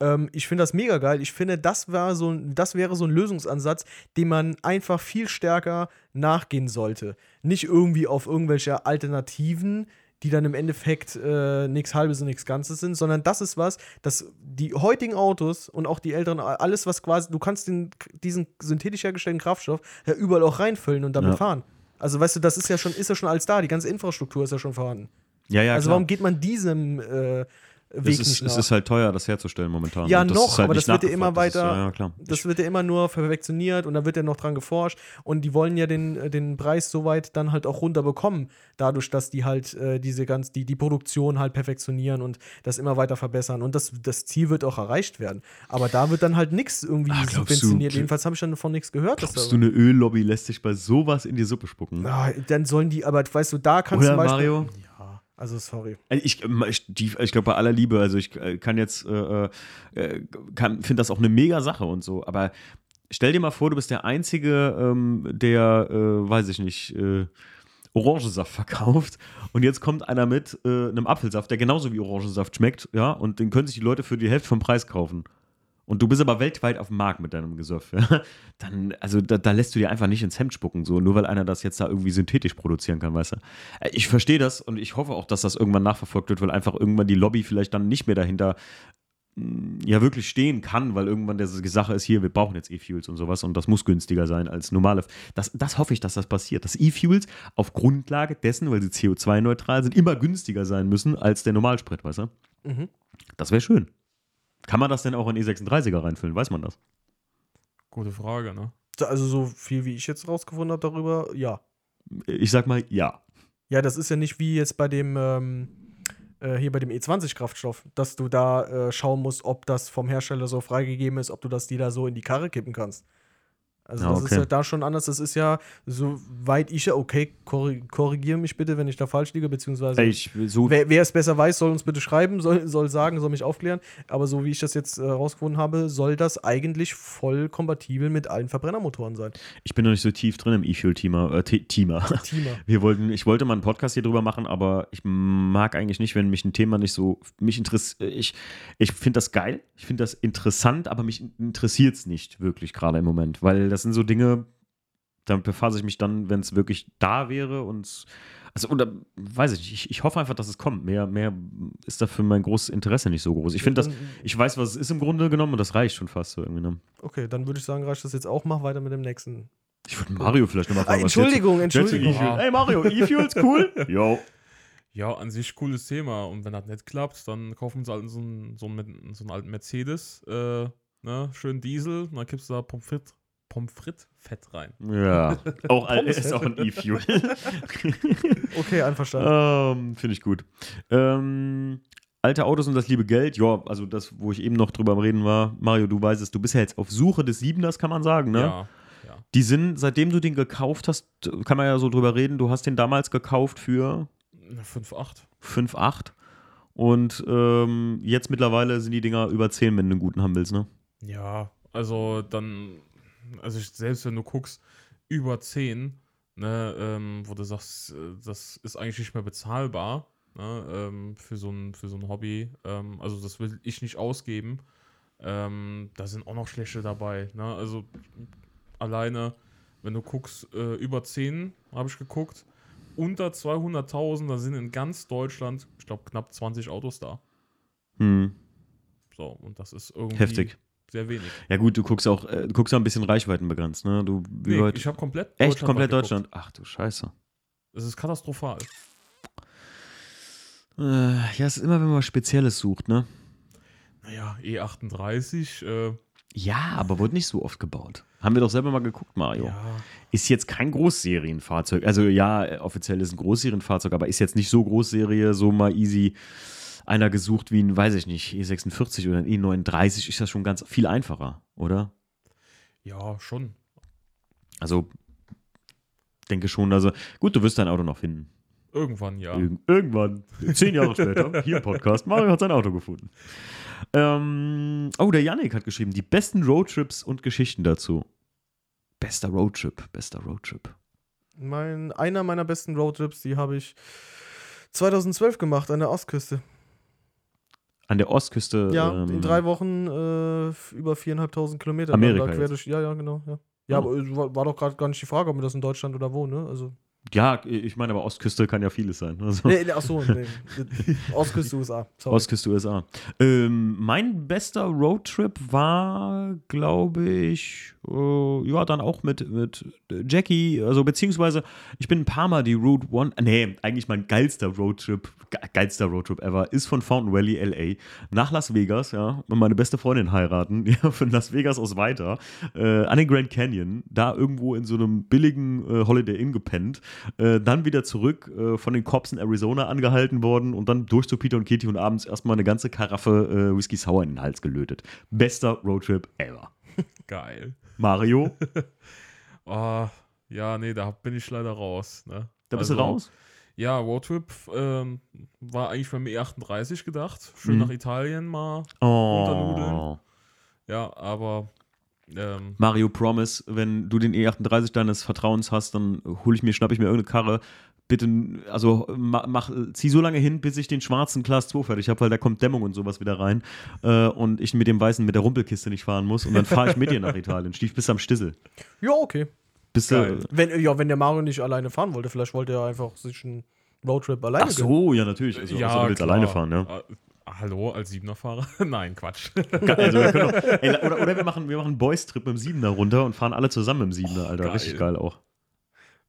Speaker 2: Ähm, ich finde das mega geil. Ich finde, das, war so, das wäre so ein Lösungsansatz, dem man einfach viel stärker nachgehen sollte. Nicht irgendwie auf irgendwelche Alternativen, die dann im Endeffekt äh, nichts Halbes und nichts Ganzes sind, sondern das ist was, dass die heutigen Autos und auch die älteren, alles, was quasi, du kannst den, diesen synthetisch hergestellten Kraftstoff ja überall auch reinfüllen und damit
Speaker 1: Ja.
Speaker 2: fahren. Also, weißt du, das ist ja schon, ist ja schon alles da, die ganze Infrastruktur ist ja schon vorhanden.
Speaker 1: Ja, ja,
Speaker 2: also,
Speaker 1: klar.
Speaker 2: warum geht man diesem äh, Weg
Speaker 1: es, ist, es ist halt teuer, das herzustellen momentan.
Speaker 2: Ja, noch,
Speaker 1: halt
Speaker 2: aber das wird ja immer
Speaker 1: nachgefragt. Das ist-
Speaker 2: weiter-
Speaker 1: Ja, klar.
Speaker 2: Das wird ja immer nur perfektioniert und da wird ja noch dran geforscht. Und die wollen ja den, den Preis soweit dann halt auch runterbekommen, dadurch, dass die halt äh, diese ganz, die, die Produktion halt perfektionieren und das immer weiter verbessern. Und das, das Ziel wird auch erreicht werden. Aber da wird dann halt nichts irgendwie
Speaker 1: Ah, glaubst du-
Speaker 2: subventioniert. Jedenfalls habe ich dann davon nichts gehört. dass
Speaker 1: Glaubst
Speaker 2: da-
Speaker 1: du, eine Öllobby lässt sich bei sowas in die Suppe spucken?
Speaker 2: Ah, dann sollen die, aber weißt du, da kannst
Speaker 1: Oder,
Speaker 2: du zum Beispiel.
Speaker 1: Mario?
Speaker 2: Ja, also sorry.
Speaker 1: Also Ich, ich, die- ich glaube, bei aller Liebe, also ich äh, kann jetzt, äh, äh, finde das auch eine mega Sache und so, aber stell dir mal vor, du bist der Einzige, ähm, der, äh, weiß ich nicht, äh, Orangensaft verkauft und jetzt kommt einer mit äh, einem Apfelsaft, der genauso wie Orangensaft schmeckt, ja, und den können sich die Leute für die Hälfte vom Preis kaufen. Und du bist aber weltweit auf dem Markt mit deinem Gesöff, ja? dann, also da, da lässt du dir einfach nicht ins Hemd spucken, so, nur weil einer das jetzt da irgendwie synthetisch produzieren kann, weißt du. Äh, Ich verstehe das und ich hoffe auch, dass das irgendwann nachverfolgt wird, weil einfach irgendwann die Lobby vielleicht dann nicht mehr dahinter mh, ja wirklich stehen kann, weil irgendwann der Sache ist, hier, wir brauchen jetzt E-Fuels und sowas und das muss günstiger sein als normale. Das, das hoffe ich, dass das passiert. Dass E-Fuels auf Grundlage dessen, weil sie CO2-neutral sind, immer günstiger sein müssen als der Normalsprit, weißt du?
Speaker 2: Mhm.
Speaker 1: Das wäre schön. Kann man das denn auch in E36er reinfüllen? Weiß man das?
Speaker 3: Gute Frage, ne?
Speaker 2: Also so viel, wie ich jetzt rausgefunden habe darüber, ja.
Speaker 1: Ich sag mal ja.
Speaker 2: Ja, das ist ja nicht wie jetzt bei dem, ähm, äh, hier bei dem E20-Kraftstoff, dass du da äh, schauen musst, ob das vom Hersteller so freigegeben ist, ob du das dir da so in die Karre kippen kannst. Also
Speaker 1: Ja,
Speaker 2: das ist
Speaker 1: okay.
Speaker 2: ja da schon anders. Das ist ja, soweit ich ja, okay, korri korrigiere mich bitte, wenn ich da falsch liege, beziehungsweise
Speaker 1: Ich, so,
Speaker 2: wer, wer es besser weiß, soll uns bitte schreiben, soll, soll sagen, soll mich aufklären. Aber so wie ich das jetzt äh, rausgefunden habe, soll das eigentlich voll kompatibel mit allen Verbrennermotoren sein.
Speaker 1: ich bin noch nicht so tief drin im E-Fuel-Thema. Äh, The- Thema.
Speaker 2: Thema.
Speaker 1: Wir wollten, ich wollte mal einen Podcast hier drüber machen, aber ich mag eigentlich nicht, wenn mich ein Thema nicht so, mich interessiert, ich, ich finde das geil, ich finde das interessant, aber mich interessiert es nicht wirklich gerade im Moment, weil das sind so Dinge, damit befasse ich mich dann, wenn es wirklich da wäre und, also, oder, weiß ich nicht, ich, ich hoffe einfach, dass es kommt, mehr, mehr ist dafür mein großes Interesse nicht so groß. Ich finde das, ich weiß, was es ist im Grunde genommen und das reicht schon fast so irgendwie. Ne?
Speaker 2: Okay, dann würde ich sagen, reicht das jetzt auch. Mach weiter mit dem nächsten.
Speaker 1: Ich würde Mario vielleicht nochmal
Speaker 2: Ah,
Speaker 1: fragen, du-
Speaker 2: Entschuldigung, Entschuldigung.
Speaker 1: E-Fuel?
Speaker 3: Ah.
Speaker 1: Hey Mario, E-Fuels cool? Jo.
Speaker 3: Ja, an sich cooles Thema. Und wenn das nicht klappt, dann kaufen sie halt so einen, so einen, so einen alten Mercedes, äh, ne, schön Diesel, und dann kippst du da Pommes frites, Pommes frites Fett rein.
Speaker 1: Ja, auch ist auch ein E-Fuel.
Speaker 2: Okay, einverstanden.
Speaker 1: ähm, Finde ich gut. Ähm, alte Autos und das liebe Geld, ja, also das, wo ich eben noch drüber am Reden war. Mario, du weißt es, du bist ja jetzt auf Suche des Siebeners, kann man sagen, ne?
Speaker 3: Ja, ja.
Speaker 1: Die sind, seitdem du den gekauft hast, kann man ja so drüber reden, du hast den damals gekauft für
Speaker 3: 5,8.
Speaker 1: 5,8 und ähm, jetzt mittlerweile sind die Dinger über 10, wenn du einen guten haben willst, ne?
Speaker 3: Ja, also dann, also selbst wenn du guckst, über 10, ne, ähm, wo du sagst, äh, das ist eigentlich nicht mehr bezahlbar, ne, ähm, für, so ein, für so ein Hobby, ähm, also das will ich nicht ausgeben. Ähm, da sind auch noch schlechte dabei, ne, also alleine, wenn du guckst, äh, über 10 habe ich geguckt, unter 200.000, da sind in ganz Deutschland, ich glaube, knapp 20 Autos da.
Speaker 1: Hm,
Speaker 3: So, und das ist irgendwie
Speaker 1: heftig.
Speaker 3: Sehr wenig.
Speaker 1: Ja gut, du guckst auch, äh, du guckst auch ein bisschen Reichweiten begrenzt, ne? Du, wie
Speaker 3: Nee,
Speaker 1: weit-
Speaker 3: ich habe komplett
Speaker 1: echt komplett
Speaker 3: geguckt.
Speaker 1: Deutschland. Ach du Scheiße.
Speaker 3: Es ist katastrophal.
Speaker 1: Äh, ja, es ist immer, wenn man was Spezielles sucht, ne?
Speaker 3: Naja, E38, äh,
Speaker 1: Ja, aber wurde nicht so oft gebaut. Haben wir doch selber mal geguckt, Mario.
Speaker 3: ja.
Speaker 1: Ist jetzt kein Großserienfahrzeug. Also ja, äh, offiziell ist ein Großserienfahrzeug, aber ist jetzt nicht so Großserie, so mal easy einer gesucht wie ein, weiß ich nicht, E46 oder ein E39, ist das schon ganz viel einfacher, oder?
Speaker 3: Ja, schon.
Speaker 1: Also denke schon, also gut, du wirst dein Auto noch finden.
Speaker 3: Irgendwann, ja.
Speaker 1: Irg irgendwann, zehn Jahre später, hier im Podcast, Mario hat sein Auto gefunden. Ähm, oh, der Yannick hat geschrieben, die besten Roadtrips und Geschichten dazu. Bester Roadtrip, bester Roadtrip.
Speaker 2: Mein, einer meiner besten Roadtrips, die habe ich 2012 gemacht an der Ostküste.
Speaker 1: An der Ostküste.
Speaker 2: Ja,
Speaker 1: ähm,
Speaker 2: in drei Wochen äh, über viereinhalbtausend Kilometer.
Speaker 1: Amerika
Speaker 2: da quer durch, ja, ja, genau. Ja, ja
Speaker 1: Oh.
Speaker 2: aber war, war doch gerade gar nicht die Frage, ob man das in Deutschland oder wo, ne? Also,
Speaker 1: Ja, ich meine, aber Ostküste kann ja vieles sein. Also,
Speaker 2: nee, nee, achso, nee. Ostküste USA. Sorry.
Speaker 1: Ostküste USA. Ähm, mein bester Roadtrip war, glaube ich, äh, ja, dann auch mit, mit Jackie, also beziehungsweise ich bin ein paar Mal die Route One, nee, eigentlich mein geilster Roadtrip, ge geilster Roadtrip ever, ist von Fountain Valley, LA, nach Las Vegas, ja, und meine beste Freundin heiraten, ja, von Las Vegas aus weiter, äh, an den Grand Canyon, da irgendwo in so einem billigen äh, Holiday Inn gepennt, äh, dann wieder zurück, äh, von den Cops in Arizona angehalten worden und dann durch zu Peter und Kitty und abends erstmal eine ganze Karaffe äh, Whisky Sour in den Hals gelötet. Bester Roadtrip ever.
Speaker 3: Geil.
Speaker 1: Mario,
Speaker 3: Oh, ja, nee, da bin ich leider raus. Ne?
Speaker 1: da bist du
Speaker 3: Also,
Speaker 1: raus?
Speaker 3: Ja, Roadtrip ähm, war eigentlich beim E38 gedacht. Schön
Speaker 1: Mhm.
Speaker 3: nach Italien mal.
Speaker 1: Oh.
Speaker 3: Unternudeln. Ja, aber ähm,
Speaker 1: Mario Promise, wenn du den E38 deines Vertrauens hast, dann hole ich mir, schnapp ich mir irgendeine Karre. Bitte, also ma- mach, zieh so lange hin, bis ich den schwarzen Class 2 fertig habe, weil da kommt Dämmung und sowas wieder rein. Äh, und ich mit dem weißen, mit der Rumpelkiste nicht fahren muss. Und dann fahre ich mit dir nach Italien. Stief bis am Stissel.
Speaker 2: Ja, okay.
Speaker 1: Bis,
Speaker 3: Geil.
Speaker 1: äh,
Speaker 2: Wenn, ja, wenn der Mario nicht alleine fahren wollte, vielleicht wollte er einfach sich einen Roadtrip alleine
Speaker 1: ach so, ja, natürlich. Also,
Speaker 3: ja,
Speaker 1: außer du willst
Speaker 3: klar.
Speaker 1: alleine fahren, ja.
Speaker 3: Hallo, als Siebener-Fahrer? Nein, Quatsch.
Speaker 1: Also, wir doch, ey, oder, oder wir machen, wir machen einen Boys-Trip mit dem Siebener runter und fahren alle zusammen im Siebener, Alter.
Speaker 3: geil.
Speaker 1: Richtig geil auch.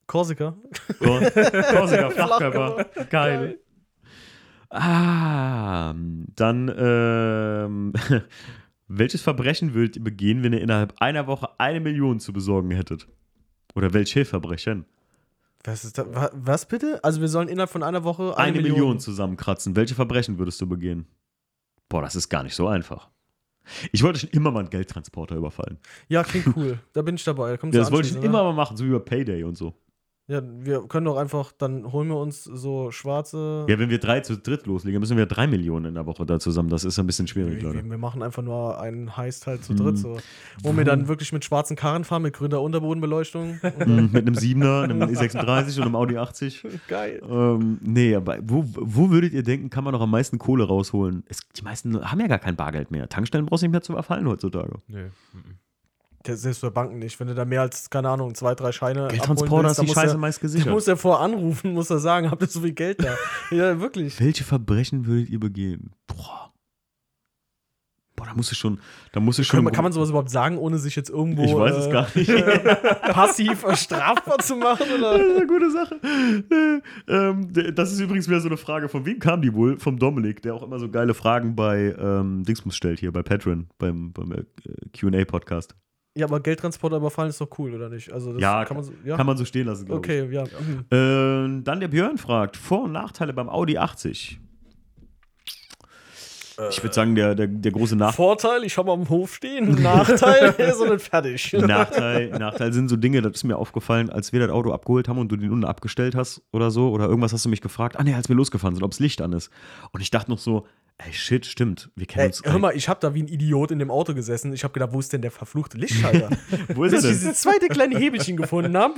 Speaker 2: Korsika.
Speaker 1: Kor- Korsika, Flachkörper. Geil. Ah, dann, ähm, welches Verbrechen würdet ihr begehen, wenn ihr innerhalb einer Woche eine Million zu besorgen hättet? Oder welche Verbrechen?
Speaker 2: Was ist da? wa- Was bitte? Also wir sollen innerhalb von einer Woche
Speaker 1: Eine, Million. zusammenkratzen. Welche Verbrechen würdest du begehen? Boah, das ist gar nicht so einfach. Ich wollte schon immer mal einen Geldtransporter überfallen.
Speaker 2: Ja, klingt cool. da bin ich dabei. Da
Speaker 1: Ja, das wollte ich
Speaker 2: anschließen,
Speaker 1: immer
Speaker 2: oder?
Speaker 1: mal machen, so wie bei Payday und so.
Speaker 2: Ja, wir können doch einfach, dann holen wir uns so schwarze.
Speaker 1: Ja, wenn wir drei zu dritt loslegen, müssen wir drei Millionen in der Woche da zusammen. Das ist ein bisschen schwierig,
Speaker 2: wir,
Speaker 1: Leute.
Speaker 2: wir machen einfach nur einen Heist halt zu
Speaker 1: Mhm.
Speaker 2: dritt so. Wo wir dann wirklich mit schwarzen Karren fahren, mit grüner Unterbodenbeleuchtung.
Speaker 1: Mhm, Mit einem 7er, einem E36 und einem Audi 80.
Speaker 2: geil.
Speaker 1: Ähm, nee, aber wo, wo würdet ihr denken, kann man noch am meisten Kohle rausholen? Es, die meisten haben ja gar kein Bargeld mehr. Tankstellen brauchst du nicht mehr zu überfallen heutzutage.
Speaker 3: nee.
Speaker 2: Selbst bei Banken nicht. Wenn du da mehr als, keine Ahnung, zwei, drei Scheine.
Speaker 1: Geldtransporter ist die
Speaker 2: muss
Speaker 1: Scheiße
Speaker 2: er-
Speaker 1: meist gesichert.
Speaker 2: muss er vor anrufen, muss er sagen, habt ihr so viel Geld da? ja, wirklich.
Speaker 1: Welche Verbrechen würdet ihr begehen? Boah. Boah, da muss ich schon, da muss ich schon.
Speaker 2: Kann man, kann man sowas überhaupt sagen, ohne sich jetzt irgendwo
Speaker 1: ich weiß
Speaker 2: äh,
Speaker 1: es gar nicht.
Speaker 2: passiv äh, strafbar zu machen? Oder?
Speaker 1: Das ist eine gute Sache. Äh, ähm, das ist übrigens wieder so eine Frage. Von wem kam die wohl? Vom Dominik, der auch immer so geile Fragen bei ähm, Dingsbums stellt hier, bei Patreon, beim, beim äh, QA-Podcast.
Speaker 2: Ja, aber Geldtransporter überfallen ist doch cool, oder nicht? Also das
Speaker 1: Ja,
Speaker 2: kann man so. Ja?
Speaker 1: Kann man so stehen lassen, glaube
Speaker 2: okay, ja. Mhm.
Speaker 1: ich. Ähm, dann der Björn fragt: Vor- und Nachteile beim Audi 80. Ich würde sagen, der, der, der große Nach
Speaker 2: Vorteil, ich habe am Hof stehen. Nachteil, ist noch nicht fertig.
Speaker 1: Nachteil, Nachteil sind so Dinge, das ist mir aufgefallen, als wir das Auto abgeholt haben und du den unten abgestellt hast oder so, oder irgendwas hast du mich gefragt, ah ne, als wir losgefahren sind, ob das Licht an ist. Und ich dachte noch so, ey shit, stimmt, wir kennen
Speaker 2: Ey,
Speaker 1: uns.
Speaker 2: hör mal, ich habe da wie ein Idiot in dem Auto gesessen. Ich habe gedacht, wo ist denn der verfluchte Lichtschalter?
Speaker 1: wo ist
Speaker 2: Bis
Speaker 1: er
Speaker 2: ich
Speaker 1: denn?
Speaker 2: dieses zweite kleine Hebelchen gefunden habe,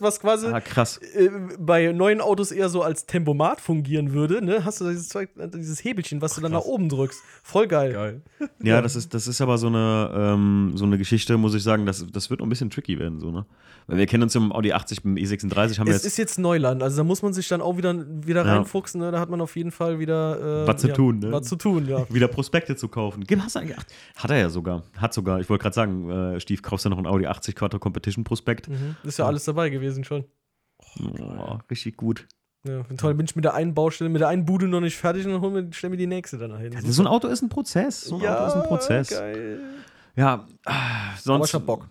Speaker 2: was quasi
Speaker 1: Ah, krass.
Speaker 2: äh, bei neuen Autos eher so als Tempomat fungieren würde. Ne? Hast du dieses, Zeug- dieses Hebelchen, was du dann nach oben drückst. Voll geil.
Speaker 3: Geil.
Speaker 1: Ja, das ist, das ist aber so eine, ähm, so eine Geschichte, muss ich sagen, das, das wird noch ein bisschen tricky werden, so, ne? Weil wir kennen uns im Audi 80, beim E36 haben wir
Speaker 2: Es
Speaker 1: jetzt
Speaker 2: ist jetzt Neuland, also da muss man sich dann auch wieder, wieder
Speaker 1: Ja.
Speaker 2: reinfuchsen. Ne? Da hat man auf jeden Fall wieder äh,
Speaker 1: Was zu
Speaker 2: ja,
Speaker 1: tun, ne?
Speaker 2: Was zu tun, ja.
Speaker 1: wieder Prospekte zu kaufen. Gib, hast du eigentlich, ach, hat er ja sogar. Hat sogar. Ich wollte gerade sagen, äh, Stief, kaufst du noch einen Audi 80 Quattro Competition Prospekt?
Speaker 2: Mhm. Ist ja alles dabei gewesen schon.
Speaker 1: Oh, richtig gut.
Speaker 2: Ja, toll, bin ich mit der einen Baustelle, mit der einen Bude noch nicht fertig und dann hol mir, stell mir die nächste dann dahin.
Speaker 1: So ein Auto ist ein Prozess. So ein Auto ist ein Prozess.
Speaker 2: geil.
Speaker 1: Ja, sonst.
Speaker 2: Aber ich hab Bock.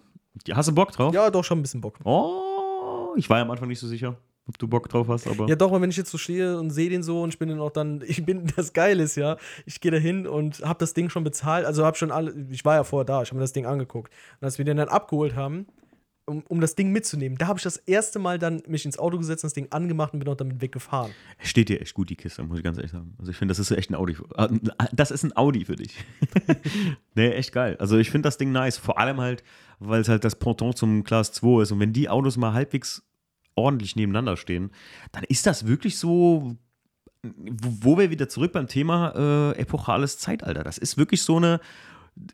Speaker 1: Ja, Hast du Bock drauf?
Speaker 2: Ja, doch schon ein bisschen Bock.
Speaker 1: Oh, ich war ja am Anfang nicht so sicher, ob du Bock drauf hast, aber.
Speaker 2: Ja, doch, aber wenn ich jetzt so stehe und sehe den so und ich bin dann auch dann, ich bin, das Geile ist ja, ich gehe da hin und habe das Ding schon bezahlt, also habe schon alle, ich war ja vorher da, ich habe mir das Ding angeguckt. Und als wir den dann abgeholt haben, um, um das Ding mitzunehmen, da habe ich das erste Mal dann mich ins Auto gesetzt, das Ding angemacht und bin auch damit weggefahren.
Speaker 1: Steht dir echt gut, die Kiste, muss ich ganz ehrlich sagen. Also ich finde, das ist echt ein Audi. ah, Das ist ein Audi für dich. nee, echt geil. Also ich finde das Ding nice. Vor allem halt, weil es halt das Pendant zum Class 2 ist. Und wenn die Autos mal halbwegs ordentlich nebeneinander stehen, dann ist das wirklich so wo, wir wieder zurück beim Thema äh, epochales Zeitalter. Das ist wirklich so eine,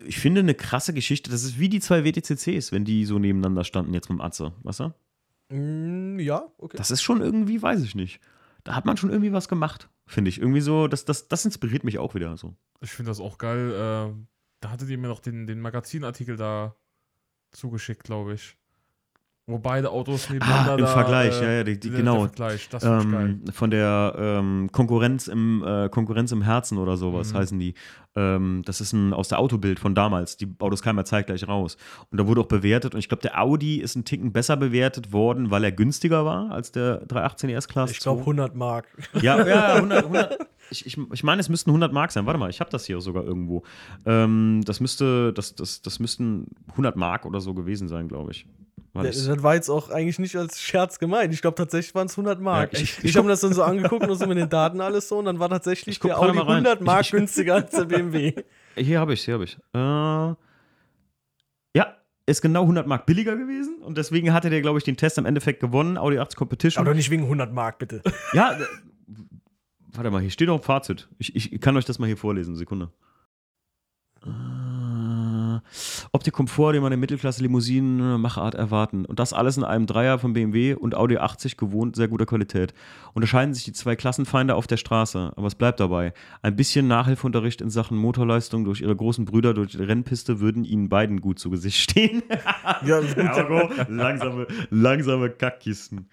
Speaker 1: ich finde, eine krasse Geschichte. Das ist wie die zwei WTCCs, wenn die so nebeneinander standen jetzt mit dem Atze, weißt du?
Speaker 2: Mm, ja, okay.
Speaker 1: Das ist schon irgendwie, weiß ich nicht. Da hat man schon irgendwie was gemacht, finde ich. Irgendwie so, das, das, das inspiriert mich auch wieder so.
Speaker 3: Ich finde das auch geil. Äh, da hattet ihr mir noch den, den Magazinartikel da zugeschickt, glaube ich. Wo beide Autos nebeneinander
Speaker 1: Ah, im
Speaker 3: da,
Speaker 1: Vergleich,
Speaker 3: äh,
Speaker 1: ja, ja, die, die,
Speaker 3: der-
Speaker 1: genau.
Speaker 3: Der Vergleich, das finde ich geil.
Speaker 1: ähm, von der ähm, Konkurrenz im äh, Konkurrenz im Herzen oder sowas
Speaker 3: Mhm.
Speaker 1: heißen die. Ähm, das ist ein aus der Autobild von damals. Die Autos kamen ja zeitgleich raus. Und da wurde auch bewertet. Und ich glaube, der Audi ist ein Ticken besser bewertet worden, weil er günstiger war als der 318 S-Class.
Speaker 2: Ich glaube 100 Mark.
Speaker 1: Ja, ja 100, 100 ich, ich, ich meine, es müssten 100 Mark sein. Warte mal, ich habe das hier sogar irgendwo. Ähm, das müsste, das, das, das müssten 100 Mark oder so gewesen sein, glaube ich. Weil
Speaker 2: Das, das war jetzt auch eigentlich nicht als Scherz gemeint. Ich glaube tatsächlich waren es 100 Mark.
Speaker 1: Ja, ich-
Speaker 2: ich
Speaker 1: ich
Speaker 2: habe mir das dann so angeguckt und so mit den Daten alles so und dann war tatsächlich der Audi
Speaker 1: mal rein.
Speaker 2: 100 Mark günstiger als der BMW.
Speaker 1: Hier habe ich hier habe ich. Äh, ja, ist genau 100 Mark billiger gewesen und deswegen hatte der, glaube ich, den Test im Endeffekt gewonnen, Audi 80 Competition.
Speaker 2: Aber doch nicht wegen 100 Mark, bitte.
Speaker 1: ja, äh, warte mal, hier steht auch ein Fazit. Ich, ich kann euch das mal hier vorlesen, Sekunde. Äh, Optik Komfort, den man in Mittelklasse-Limousinen Machart erwarten. Und das alles in einem Dreier von BMW und Audi 80 gewohnt sehr guter Qualität. Unterscheiden sich die zwei Klassenfeinde auf der Straße, aber es bleibt dabei. Ein bisschen Nachhilfeunterricht in Sachen Motorleistung durch ihre großen Brüder durch die Rennpiste würden ihnen beiden gut zu Gesicht stehen.
Speaker 2: Ja, gut.
Speaker 1: Ergo, langsame, langsame Kackkisten.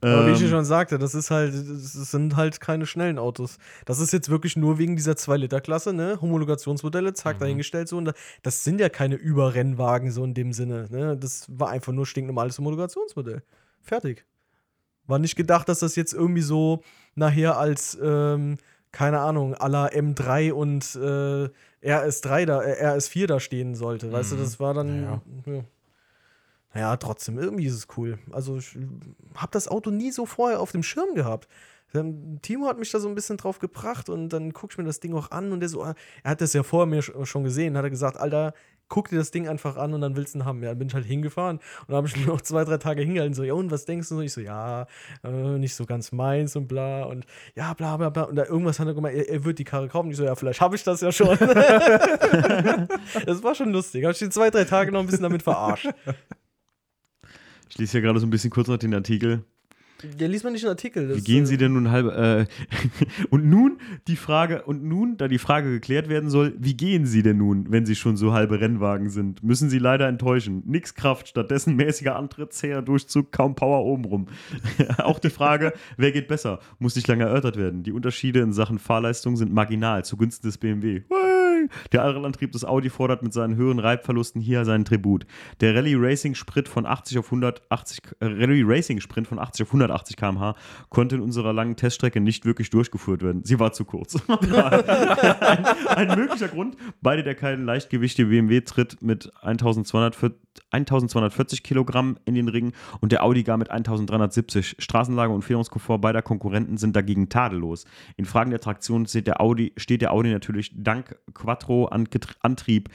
Speaker 2: Aber wie ich
Speaker 1: Ähm,
Speaker 2: schon sagte, das ist halt, das sind halt keine schnellen Autos. Das ist jetzt wirklich nur wegen dieser 2-Liter-Klasse, ne? Homologationsmodelle, zack, dahingestellt so. Und da- das sind ja keine Überrennwagen so in dem Sinne, ne? Das war einfach nur stinknormales Homologationsmodell. Fertig. War nicht gedacht, dass das jetzt irgendwie so nachher als, ähm, keine Ahnung, la M3 und äh, RS3 da, äh, RS4 da stehen sollte. Weißt du, das war dann.
Speaker 3: Ja.
Speaker 2: Ja. Naja, trotzdem, irgendwie ist es cool. Also, ich habe das Auto nie so vorher auf dem Schirm gehabt. Timo hat mich da so ein bisschen drauf gebracht und dann guck ich mir das Ding auch an und der so, ah, er hat das ja vorher mir sch- schon gesehen, hat er gesagt, Alter, guck dir das Ding einfach an und dann willst du ihn haben. Ja, dann bin ich halt hingefahren und dann habe ich mir noch zwei, drei Tage hingehalten, so, ja, und was denkst du? Und ich so, ja, äh, nicht so ganz meins und bla und ja, bla, bla, bla. Und da irgendwas hat er gemeint, er, er wird die Karre kaufen. Ich so, ja, vielleicht habe ich das ja schon. das war schon lustig. Habe ich die zwei, drei Tage noch ein bisschen damit verarscht.
Speaker 1: Ich lese hier gerade so ein bisschen kurz noch den Artikel.
Speaker 2: Ja, liest man nicht einen Artikel.
Speaker 1: Wie gehen
Speaker 2: äh,
Speaker 1: Sie denn nun halb. Äh, und nun die Frage, und nun, da die Frage geklärt werden soll, wie gehen Sie denn nun, wenn Sie schon so halbe Rennwagen sind? Müssen Sie leider enttäuschen. Nix Kraft, stattdessen mäßiger Antritt, zäher Durchzug, kaum Power obenrum. Auch die Frage, wer geht besser, muss nicht lange erörtert werden. Die Unterschiede in Sachen Fahrleistung sind marginal zugunsten des BMW. Hey! Der Allradantrieb des Audi fordert mit seinen höheren Reibverlusten hier seinen Tribut. Der Rallye Racing Sprit von 80 auf 180 äh, Racing Sprint von 80 auf 180 km/h konnte in unserer langen Teststrecke nicht wirklich durchgeführt werden. Sie war zu kurz. ein, ein möglicher Grund, beide der keinen Leichtgewichte BMW tritt mit 1240, 1240 Kilogramm in den Ring und der Audi gar mit 1370. Straßenlage und Fährungskomfort beider Konkurrenten sind dagegen tadellos. In Fragen der Traktion steht der Audi, steht der Audi natürlich dank Quattro-Antrieb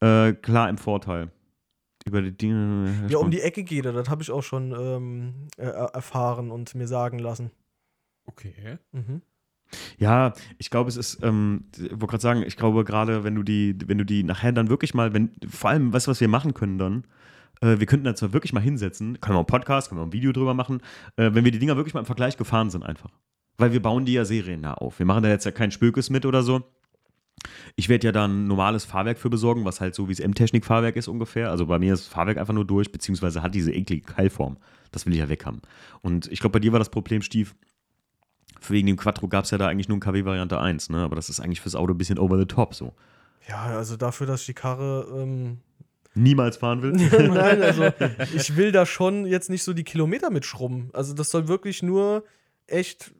Speaker 1: äh, klar im Vorteil. Über die Dinge.
Speaker 2: Ja, um die Ecke geht er. Das habe ich auch schon ähm, äh, erfahren und mir sagen lassen.
Speaker 3: Okay.
Speaker 2: Mhm.
Speaker 1: Ja, ich glaube, es ist, ähm, ich wollte gerade sagen, ich glaube gerade, wenn du die, wenn du die nachher dann wirklich mal, wenn, vor allem, weißt du, was wir machen können dann? Äh, wir könnten da zwar wirklich mal hinsetzen, können wir einen Podcast, können wir ein Video drüber machen, äh, wenn wir die Dinger wirklich mal im Vergleich gefahren sind einfach. Weil wir bauen die ja seriennah auf. Wir machen da jetzt ja kein Spökes mit oder so. Ich werde ja da ein normales Fahrwerk für besorgen, was halt so wie es M-Technik-Fahrwerk ist ungefähr. Also bei mir ist das Fahrwerk einfach nur durch, beziehungsweise hat diese eklige Keilform. Das will ich ja weg haben. Und ich glaube, bei dir war das Problem, Stief, wegen dem Quattro gab es ja da eigentlich nur ein KW-Variante 1, ne? Aber das ist eigentlich fürs Auto ein bisschen over the top so.
Speaker 2: Ja, also dafür, dass ich die Karre. Ähm,
Speaker 1: Niemals fahren will.
Speaker 2: Nein, also ich will da schon jetzt nicht so die Kilometer mitschrubben. Also das soll wirklich nur echt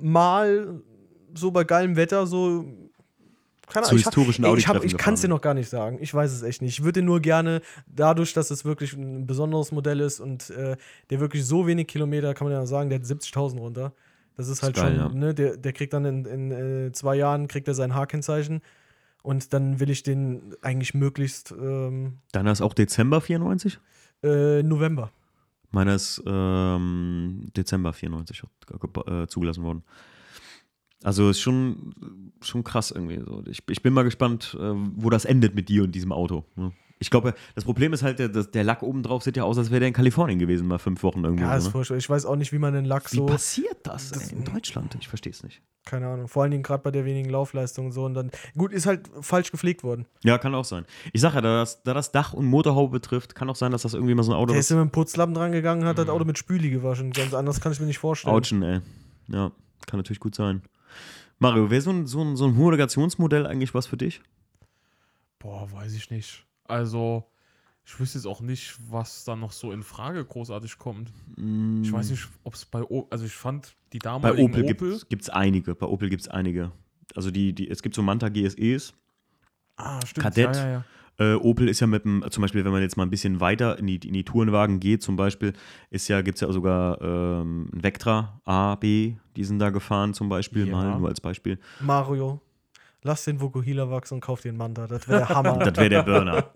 Speaker 2: mal so bei geilem Wetter so. Keine
Speaker 1: Zu
Speaker 2: Ahnung, ich
Speaker 1: historischen
Speaker 2: Ich, hab-
Speaker 1: Audi-Treffen
Speaker 2: ich kann es dir noch gar nicht sagen. Ich weiß es echt nicht. Ich würde dir nur gerne, dadurch, dass es wirklich ein besonderes Modell ist und äh, der wirklich so wenig Kilometer, kann man ja sagen, der hat 70.000 runter. Das ist halt
Speaker 1: Ist geil,
Speaker 2: schon,
Speaker 1: ja.
Speaker 2: ne, der, der kriegt dann in, in äh, zwei Jahren kriegt er sein H-Kennzeichen. Und dann will ich den eigentlich möglichst ähm,
Speaker 1: Deiner ist auch Dezember 94?
Speaker 2: äh, November.
Speaker 1: Meiner ist ähm, Dezember 94 äh, zugelassen worden. Also ist schon, schon krass irgendwie so. Ich, ich bin mal gespannt, äh, wo das endet mit dir und diesem Auto. Ne? Ich glaube, das Problem ist halt, der, der Lack oben drauf sieht ja aus, als wäre der in Kalifornien gewesen, mal fünf Wochen irgendwo.
Speaker 2: Ja, ist
Speaker 1: so, ne?
Speaker 2: furchtbar. Ich weiß auch nicht, wie man den Lack
Speaker 1: Wie
Speaker 2: so.
Speaker 1: passiert das,
Speaker 2: das-
Speaker 1: in Deutschland? Ich verstehe es nicht.
Speaker 2: Keine Ahnung. Vor allen Dingen gerade bei der wenigen Laufleistung und so. Und dann. Gut, ist halt falsch gepflegt worden.
Speaker 1: Ja, kann auch sein. Ich sage ja, da das, da das Dach und Motorhaube betrifft, kann auch sein, dass das irgendwie mal so ein Auto
Speaker 2: Der
Speaker 1: ist.
Speaker 2: ist immer mit dem Putzlappen dran gegangen, hat das Auto mit Spüli gewaschen. Ganz anders kann ich mir nicht vorstellen.
Speaker 1: Autschen, ey. Ja, kann natürlich gut sein. Mario, wäre so ein, so, ein, so ein Homologationsmodell eigentlich was für dich?
Speaker 3: Boah, weiß ich nicht. Also, ich wüsste jetzt auch nicht, was da noch so in Frage großartig kommt. Ich weiß nicht, ob es bei O also ich fand die
Speaker 1: Bei
Speaker 3: damaligen
Speaker 1: Opel,
Speaker 3: Opel,
Speaker 1: gibt es einige. Bei Opel gibt es einige. Also die, die, es gibt so Manta GSEs.
Speaker 3: ah, stimmt,
Speaker 1: Kadett.
Speaker 3: Ja, ja, ja.
Speaker 1: Äh, Opel ist ja mit dem, zum Beispiel, wenn man jetzt mal ein bisschen weiter in die, in die Tourenwagen geht, zum Beispiel, ist ja, gibt es ja sogar ähm, ein Vectra A, B, die sind da gefahren zum Beispiel,
Speaker 3: Ja.
Speaker 1: mal nur als Beispiel.
Speaker 2: Mario, lass den Vokuhila wachsen und kauf einen Manta. Das wäre der Hammer.
Speaker 1: Das wäre der Burner.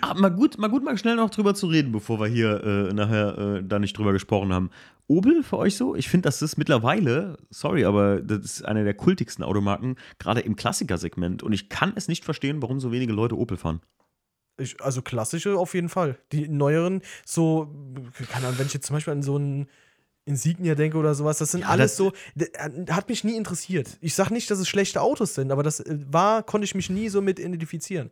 Speaker 1: Aber mal gut, mal gut, mal schnell noch drüber zu reden, bevor wir hier äh, nachher äh, da nicht drüber gesprochen haben. Opel für euch so? Ich finde, das ist mittlerweile, sorry, aber das ist eine der kultigsten Automarken, gerade im Klassikersegment. Und ich kann es nicht verstehen, warum so wenige Leute Opel fahren.
Speaker 2: Ich, also klassische auf jeden Fall. Die neueren, so, keine Ahnung, wenn ich jetzt zum Beispiel an so einen Insignia denke oder sowas, das sind
Speaker 1: Ja,
Speaker 2: alles
Speaker 1: das-
Speaker 2: so, äh, hat mich nie interessiert. Ich sag nicht, dass es schlechte Autos sind, aber das äh, war, konnte ich mich nie so mit identifizieren.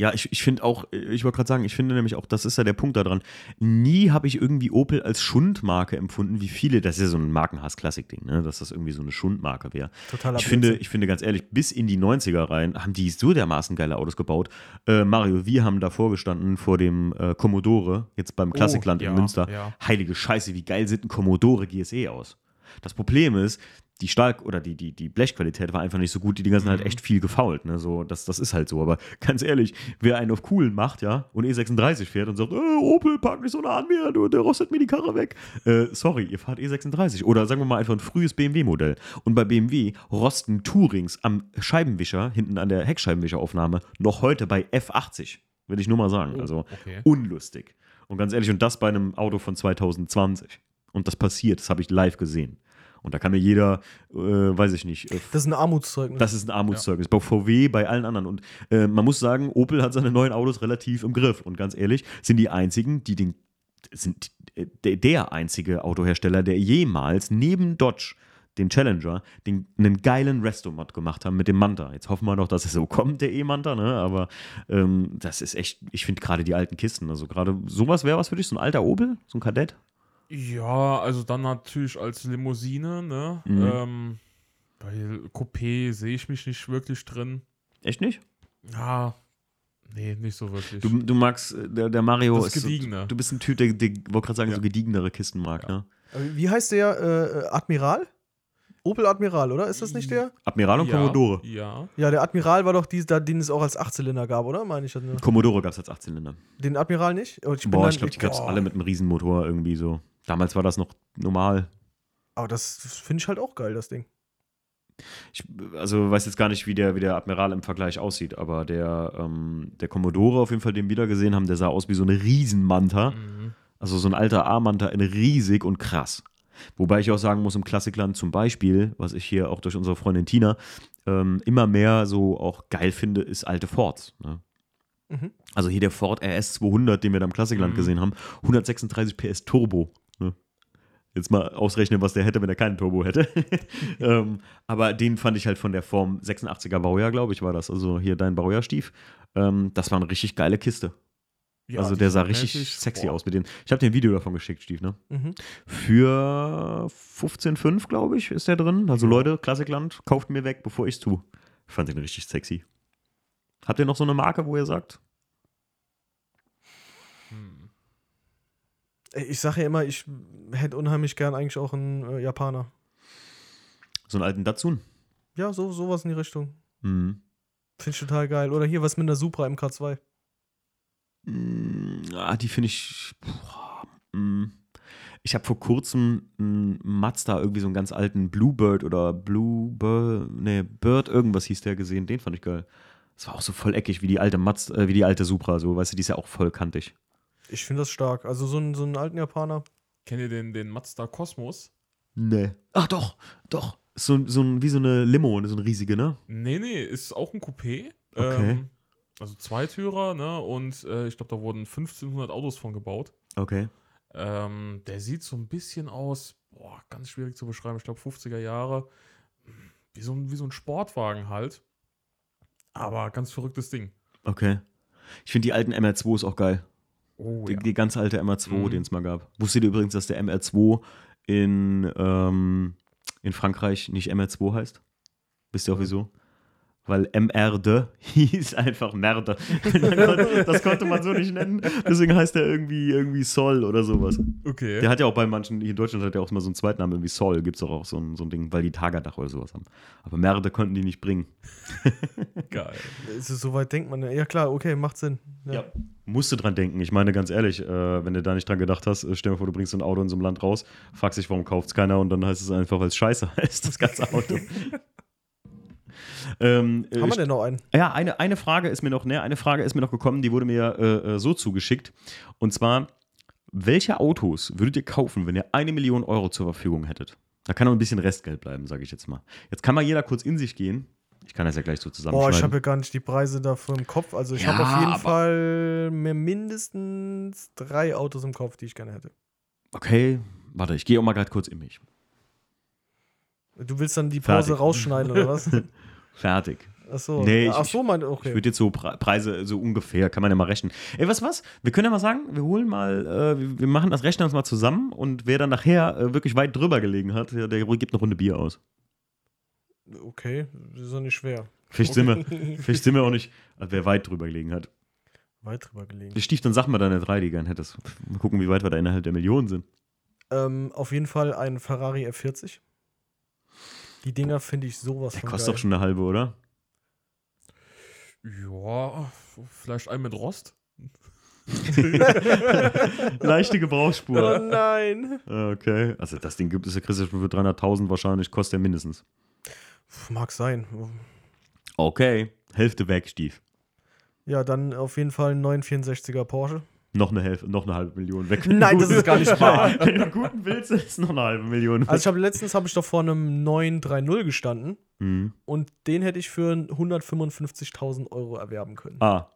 Speaker 1: Ja, ich, ich finde auch, ich wollte gerade sagen, ich finde nämlich auch, das ist ja der Punkt daran. Nie habe ich irgendwie Opel als Schundmarke empfunden, wie viele, das ist ja so ein Markenhass-Klassik-Ding, ne? dass das irgendwie so eine Schundmarke wäre.
Speaker 2: Totaler
Speaker 1: Ich finde, ich finde ganz ehrlich, bis in die 90er rein haben die so dermaßen geile Autos gebaut. Äh, Mario, wir haben davor gestanden vor dem äh, Commodore, jetzt beim Klassikland
Speaker 3: Oh, ja,
Speaker 1: in Münster.
Speaker 3: ja.
Speaker 1: Heilige Scheiße, wie geil sieht ein Commodore GSE aus? Das Problem ist, die Stahl- oder die, die, die Blechqualität war einfach nicht so gut, die Dinger sind
Speaker 3: Mhm.
Speaker 1: halt echt viel gefault, ne? So, das, das ist halt so. Aber ganz ehrlich, wer einen auf cool macht, ja, und E36 fährt und sagt, äh, Opel, pack nicht so nah an mir, du, der rostet mir die Karre weg. Äh, sorry, ihr fahrt E36. Oder sagen wir mal einfach ein frühes BMW-Modell. Und bei BMW rosten Tourings am Scheibenwischer, hinten an der Heckscheibenwischeraufnahme, noch heute bei F80. Will ich nur mal sagen.
Speaker 3: Oh,
Speaker 1: also
Speaker 3: okay.
Speaker 1: unlustig. Und ganz ehrlich, und das bei einem Auto von 2020. Und das passiert, das habe ich live gesehen. Und da kann mir jeder, äh, weiß ich nicht, äh,
Speaker 2: Das ist ein Armutszeugnis.
Speaker 1: das ist ein Armutszeugnis. Bei VW, bei allen anderen. Und äh, man muss sagen, Opel hat seine neuen Autos relativ im Griff. Und ganz ehrlich, sind die einzigen, die den, sind äh, der, der einzige Autohersteller, der jemals neben Dodge den Challenger, den, einen geilen Restomod gemacht haben mit dem Manta. Jetzt hoffen wir noch, dass es so kommt, der E-Manta, ne? Aber ähm, das ist echt, ich finde gerade die alten Kisten, also gerade sowas wäre was für dich, so ein alter Opel, so ein Kadett.
Speaker 3: Ja, also dann natürlich als Limousine, ne?
Speaker 1: Mhm.
Speaker 3: Ähm, bei Coupé sehe ich mich nicht wirklich drin.
Speaker 1: Echt nicht?
Speaker 3: Ja, nee, nicht so wirklich.
Speaker 1: Du, du magst, äh, der, der Mario
Speaker 3: Das
Speaker 1: ist so,
Speaker 3: Gediegene.
Speaker 1: du bist ein Typ, der, der wollte gerade sagen,
Speaker 3: Ja.
Speaker 1: so gediegenere Kisten mag, ne?
Speaker 2: Äh, Wie heißt der? Äh, Admiral? Opel Admiral, oder? Ist das nicht der?
Speaker 1: Admiral und
Speaker 3: ja,
Speaker 1: Commodore.
Speaker 3: Ja.
Speaker 2: Ja, der Admiral war doch die, da, den es auch als Achtzylinder gab, oder? Meine ich das nur.
Speaker 1: Commodore gab es als 18-Zylinder.
Speaker 2: Den Admiral nicht? Und bin
Speaker 1: Boah,
Speaker 2: dann-
Speaker 1: ich glaube, die gab es alle mit einem Riesenmotor irgendwie so. Damals war das noch normal.
Speaker 2: Aber das finde ich halt auch geil, das Ding.
Speaker 1: Ich, also weiß jetzt gar nicht, wie der, wie der Admiral im Vergleich aussieht, aber der, ähm, der Commodore auf jeden Fall, den wir da gesehen haben, der sah aus wie so eine Riesenmanta.
Speaker 3: Mhm.
Speaker 1: Also so ein alter A-Manta in riesig und krass. Wobei ich auch sagen muss, im Klassikland zum Beispiel, was ich hier auch durch unsere Freundin Tina ähm, immer mehr so auch geil finde, ist alte Fords. Ne?
Speaker 2: Mhm.
Speaker 1: Also hier der Ford RS 200, den wir da im Klassikland
Speaker 3: Mhm.
Speaker 1: gesehen haben, 136 PS Turbo. Jetzt mal ausrechnen, was der hätte, wenn er keinen Turbo hätte. ähm, aber den fand ich halt von der Form 86er Baujahr, glaube ich, war das. Also hier dein Baujahrstief. Ähm, das war eine richtig geile Kiste.
Speaker 3: Ja,
Speaker 1: also der sah richtig
Speaker 3: mäßig-
Speaker 1: sexy
Speaker 3: boah.
Speaker 1: aus mit denen. Ich habe dir ein Video davon geschickt, Stief, ne?
Speaker 2: Mhm.
Speaker 1: Für 15,5, glaube ich, ist der drin. Also Leute, Klassikland, kauft mir weg, bevor ich es tue. Ich fand den richtig sexy. Habt ihr noch so eine Marke, wo ihr sagt?
Speaker 3: Hm.
Speaker 2: Ey, Ich sage ja immer, ich hätte unheimlich gern eigentlich auch einen äh, Japaner.
Speaker 1: So einen alten Datsun?
Speaker 2: Ja, so, sowas in die Richtung.
Speaker 1: Mhm.
Speaker 2: Finde ich total geil. Oder hier was mit einer Supra MK2.
Speaker 1: Mm, ah, die finde ich. Boah, mm. Ich habe vor kurzem einen Mazda irgendwie so einen ganz alten Bluebird oder Bluebird, nee, Bird irgendwas hieß der gesehen. Den fand ich geil. Das war auch so voll eckig wie die alte Mazda, äh, wie die alte Supra, so, weißt du, die ist ja auch voll kantig.
Speaker 2: Ich finde das stark. Also so, einen- so einen alten Japaner.
Speaker 3: Kennt ihr den, den Mazda Cosmos?
Speaker 1: Nee. Ach doch, doch. So, so ein, wie so eine Limo, so eine riesige, ne?
Speaker 3: Nee, nee, ist auch ein Coupé.
Speaker 1: Okay.
Speaker 3: Ähm, also Zweitürer, ne? Und äh, ich glaube, da wurden 1500 Autos von gebaut.
Speaker 1: Okay.
Speaker 3: Ähm, der sieht so ein bisschen aus, boah, ganz schwierig zu beschreiben. Ich glaube, 50er Jahre. Wie so, ein, wie so ein Sportwagen halt. Aber ganz verrücktes Ding.
Speaker 1: Okay. Ich finde die alten MR2s auch geil.
Speaker 3: Oh,
Speaker 1: Die, die ganz alte MR2,
Speaker 3: Mhm.
Speaker 1: den es mal gab. Wusstet ihr übrigens, dass der MR2 in, ähm, in Frankreich nicht MR2 heißt? Wisst ihr auch wieso? Weil MR2 hieß einfach Merde. das konnte man so nicht nennen. Deswegen heißt er irgendwie, irgendwie Sol oder sowas.
Speaker 3: Okay.
Speaker 1: Der hat ja auch bei manchen, hier in Deutschland hat er auch mal so einen Zweitnamen, irgendwie Sol, gibt es auch, auch so ein, so ein Ding, weil die Tagadach oder sowas haben. Aber Merde konnten die nicht bringen.
Speaker 3: Geil.
Speaker 2: Ist es soweit denkt man, ja klar, okay, macht Sinn.
Speaker 1: Ja. Musst du dran denken. Ich meine, ganz ehrlich, äh, wenn du da nicht dran gedacht hast, äh, stell dir vor, du bringst so ein Auto in so einem Land raus, fragst dich, warum kauft es keiner und dann heißt es einfach, weil es scheiße heißt, das ganze Auto. Ähm, äh,
Speaker 2: Haben wir denn noch einen?
Speaker 1: ja, eine, eine Frage ist mir noch, ne, eine Frage ist mir noch gekommen, die wurde mir äh, äh, so zugeschickt. Und zwar, welche Autos würdet ihr kaufen, wenn ihr eine Million Euro zur Verfügung hättet? Da kann noch ein bisschen Restgeld bleiben, sage ich jetzt mal. Jetzt kann mal jeder kurz in sich gehen. Ich kann das ja gleich so
Speaker 2: Boah,
Speaker 1: zusammenschneiden.
Speaker 2: ich habe ja gar nicht die Preise dafür im Kopf. Also ich
Speaker 1: Ja,
Speaker 2: habe auf jeden Fall mir mindestens drei Autos im Kopf, die ich gerne hätte.
Speaker 1: okay, warte, ich gehe auch mal gerade kurz in mich.
Speaker 2: Du willst dann die Pause
Speaker 1: Fertig.
Speaker 2: rausschneiden oder was?
Speaker 1: Fertig.
Speaker 2: Achso,
Speaker 1: Nee, ich-
Speaker 2: Ach so, mein,
Speaker 1: Ich
Speaker 2: okay.
Speaker 1: würde jetzt so Pre Preise so ungefähr, kann man ja mal rechnen. Ey, was was? Wir können ja mal sagen, wir holen mal, äh, wir- machen das Rechnen uns mal zusammen und wer dann nachher äh, wirklich weit drüber gelegen hat, der, der gibt eine Runde Bier aus.
Speaker 2: Okay, das ist doch nicht schwer.
Speaker 1: Vielleicht sind wir, vielleicht sind wir auch nicht, also wer weit drüber gelegen hat.
Speaker 2: Weit drüber gelegen.
Speaker 1: Der Stief, dann sag mal deine drei, die gern hättest. Mal gucken, wie weit wir da innerhalb der Millionen sind.
Speaker 2: Ähm, auf jeden Fall ein Ferrari F40. Die Dinger finde ich sowas
Speaker 1: Der
Speaker 2: von
Speaker 1: kostet
Speaker 2: geil.
Speaker 1: doch schon eine halbe, oder?
Speaker 3: Ja, vielleicht ein mit Rost.
Speaker 1: Leichte
Speaker 2: Oh
Speaker 1: Gebrauchsspur.
Speaker 2: nein.
Speaker 1: Okay. Also das Ding gibt es ja Christian für 300.000 wahrscheinlich, kostet er mindestens.
Speaker 2: Mag sein.
Speaker 1: Okay. Hälfte weg, Stief.
Speaker 2: Ja, dann auf jeden Fall ein 964er Porsche.
Speaker 1: Noch eine Hälfte, noch eine halbe Million weg.
Speaker 2: Nein, das ist gar nicht wahr.
Speaker 1: Wenn du guten willst, ist noch eine halbe Million.
Speaker 2: Also ich habe letztens habe ich doch vor einem 930 gestanden
Speaker 1: Mhm.
Speaker 2: und den hätte ich für 155.000 Euro erwerben können.
Speaker 1: Ah.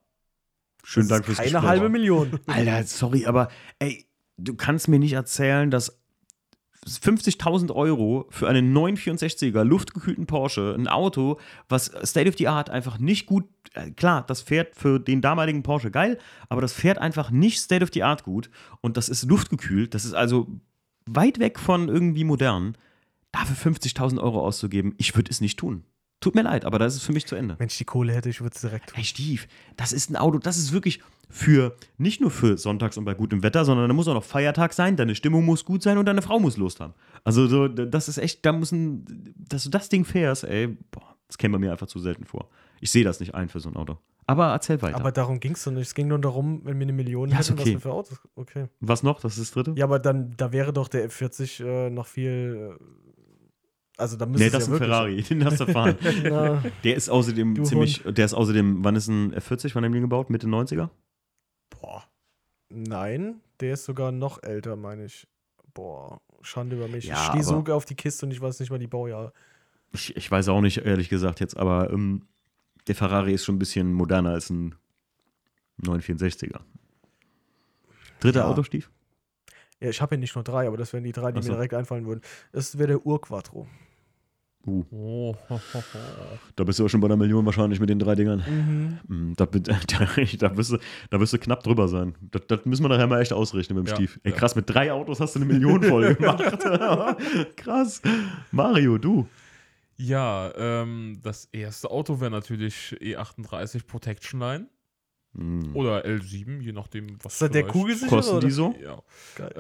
Speaker 1: Schönen
Speaker 2: Das
Speaker 1: Dank
Speaker 2: ist
Speaker 1: fürs
Speaker 2: Keine
Speaker 1: Gespräch.
Speaker 2: halbe Million.
Speaker 1: Alter, sorry, aber ey, du kannst mir nicht erzählen, dass 50.000 Euro für einen 964er luftgekühlten Porsche, ein Auto, was State of the Art einfach nicht gut, äh, klar, das fährt für den damaligen Porsche geil, aber das fährt einfach nicht State of the Art gut und das ist luftgekühlt, das ist also weit weg von irgendwie modern, dafür 50.000 Euro auszugeben, ich würde es nicht tun. Tut mir leid, aber das ist für mich zu Ende.
Speaker 2: Wenn ich die Kohle hätte, ich würde es direkt tun.
Speaker 1: Hey Stief, das ist ein Auto, das ist wirklich für, nicht nur für sonntags und bei gutem Wetter, sondern da muss auch noch Feiertag sein, deine Stimmung muss gut sein und deine Frau muss Lust haben. Also so, das ist echt, da muss ein, dass du das Ding fährst, ey, boah, das käme bei mir einfach zu selten vor. Ich sehe das nicht ein für so ein Auto. Aber erzähl weiter.
Speaker 2: Aber darum ging es doch nicht. Es ging nur darum, wenn wir eine Million
Speaker 1: Ja,
Speaker 2: hätten,
Speaker 1: okay.
Speaker 2: was wir für Autos. Okay.
Speaker 1: Was noch? Das ist das dritte?
Speaker 2: Ja, aber dann, da wäre doch der F40 äh, noch viel. Also da müsste
Speaker 1: nee, das ist
Speaker 2: ja
Speaker 1: ein Ferrari, den darfst du fahren. Der ist außerdem
Speaker 2: Du
Speaker 1: ziemlich, der ist außerdem, wann ist ein F40, wann haben die gebaut? Mitte 90er?
Speaker 2: boah. Nein, der ist sogar noch älter, meine ich. Boah, Schande über mich.
Speaker 1: Ja,
Speaker 2: ich stehe so auf die Kiste und ich weiß nicht mal die Baujahre.
Speaker 1: Ich, ich weiß auch nicht, ehrlich gesagt jetzt, aber ähm, der Ferrari ist schon ein bisschen moderner als ein 964er. Dritter
Speaker 2: Ja.
Speaker 1: Autostief?
Speaker 2: Ja, ich habe ja nicht nur drei, aber das wären die drei, die
Speaker 1: so.
Speaker 2: mir direkt einfallen würden. Das wäre der Urquattro.
Speaker 1: Uh,
Speaker 3: Oh,
Speaker 1: da bist du auch schon bei einer Million wahrscheinlich mit den drei Dingern.
Speaker 2: Mhm.
Speaker 1: Mm, Da, da, da, wirst du, da wirst du knapp drüber sein. Das, das müssen wir nachher mal echt ausrechnen mit dem
Speaker 3: Ja,
Speaker 1: Stief. Ey,
Speaker 3: ja.
Speaker 1: krass, mit drei Autos hast du eine Million voll gemacht. krass. Mario, du.
Speaker 3: Ja, ähm, das erste Auto wäre natürlich E38 Protection Line
Speaker 1: Mm.
Speaker 3: oder L7, je nachdem, was
Speaker 2: Ist das der
Speaker 3: vielleicht-
Speaker 2: Kugelsicher?
Speaker 1: Kosten
Speaker 2: oder?
Speaker 1: die so?
Speaker 3: Ja.
Speaker 2: Geil.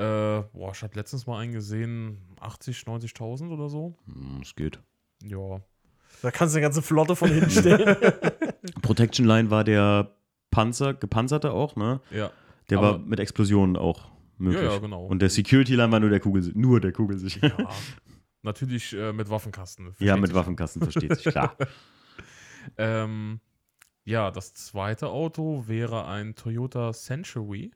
Speaker 3: Äh, boah, ich hatte letztens mal einen gesehen, 80, 90.000 oder so.
Speaker 1: Mm, Es geht.
Speaker 3: Ja.
Speaker 2: Da kannst du eine ganze Flotte von hinstellen.
Speaker 1: Protection Line war der Panzer, gepanzerte auch, ne?
Speaker 3: Ja.
Speaker 1: Der
Speaker 3: Aber-
Speaker 1: war mit Explosionen auch möglich.
Speaker 3: Ja, ja, genau.
Speaker 1: Und der Security Line war nur der Kugel, nur der Kugelsicher.
Speaker 3: ja. Natürlich äh, mit Waffenkasten.
Speaker 1: Ja, mit
Speaker 3: sich.
Speaker 1: Waffenkasten versteht sich, klar.
Speaker 3: Ähm, ja, das zweite Auto wäre ein Toyota Century.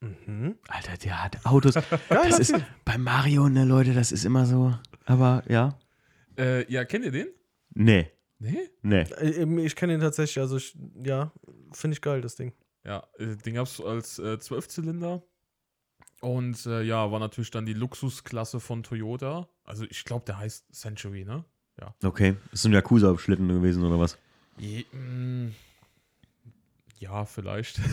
Speaker 2: mhm.
Speaker 1: Alter, der hat Autos. Das ist bei Mario, ne, Leute, das ist immer so. Aber ja.
Speaker 3: Äh, ja, kennt ihr den?
Speaker 1: Nee,
Speaker 3: Nee?
Speaker 1: nee.
Speaker 2: Äh, Ich kenne ihn tatsächlich, also ich, ja, finde ich geil, das Ding.
Speaker 3: Ja, äh, den gab es als äh, 12-Zylinder. Und äh, ja, war natürlich dann die Luxusklasse von Toyota. Also ich glaube, der heißt Century, ne?
Speaker 1: Okay. Ist ein Yakuza-Schlitten gewesen oder was?
Speaker 3: Je, mm, ja, vielleicht.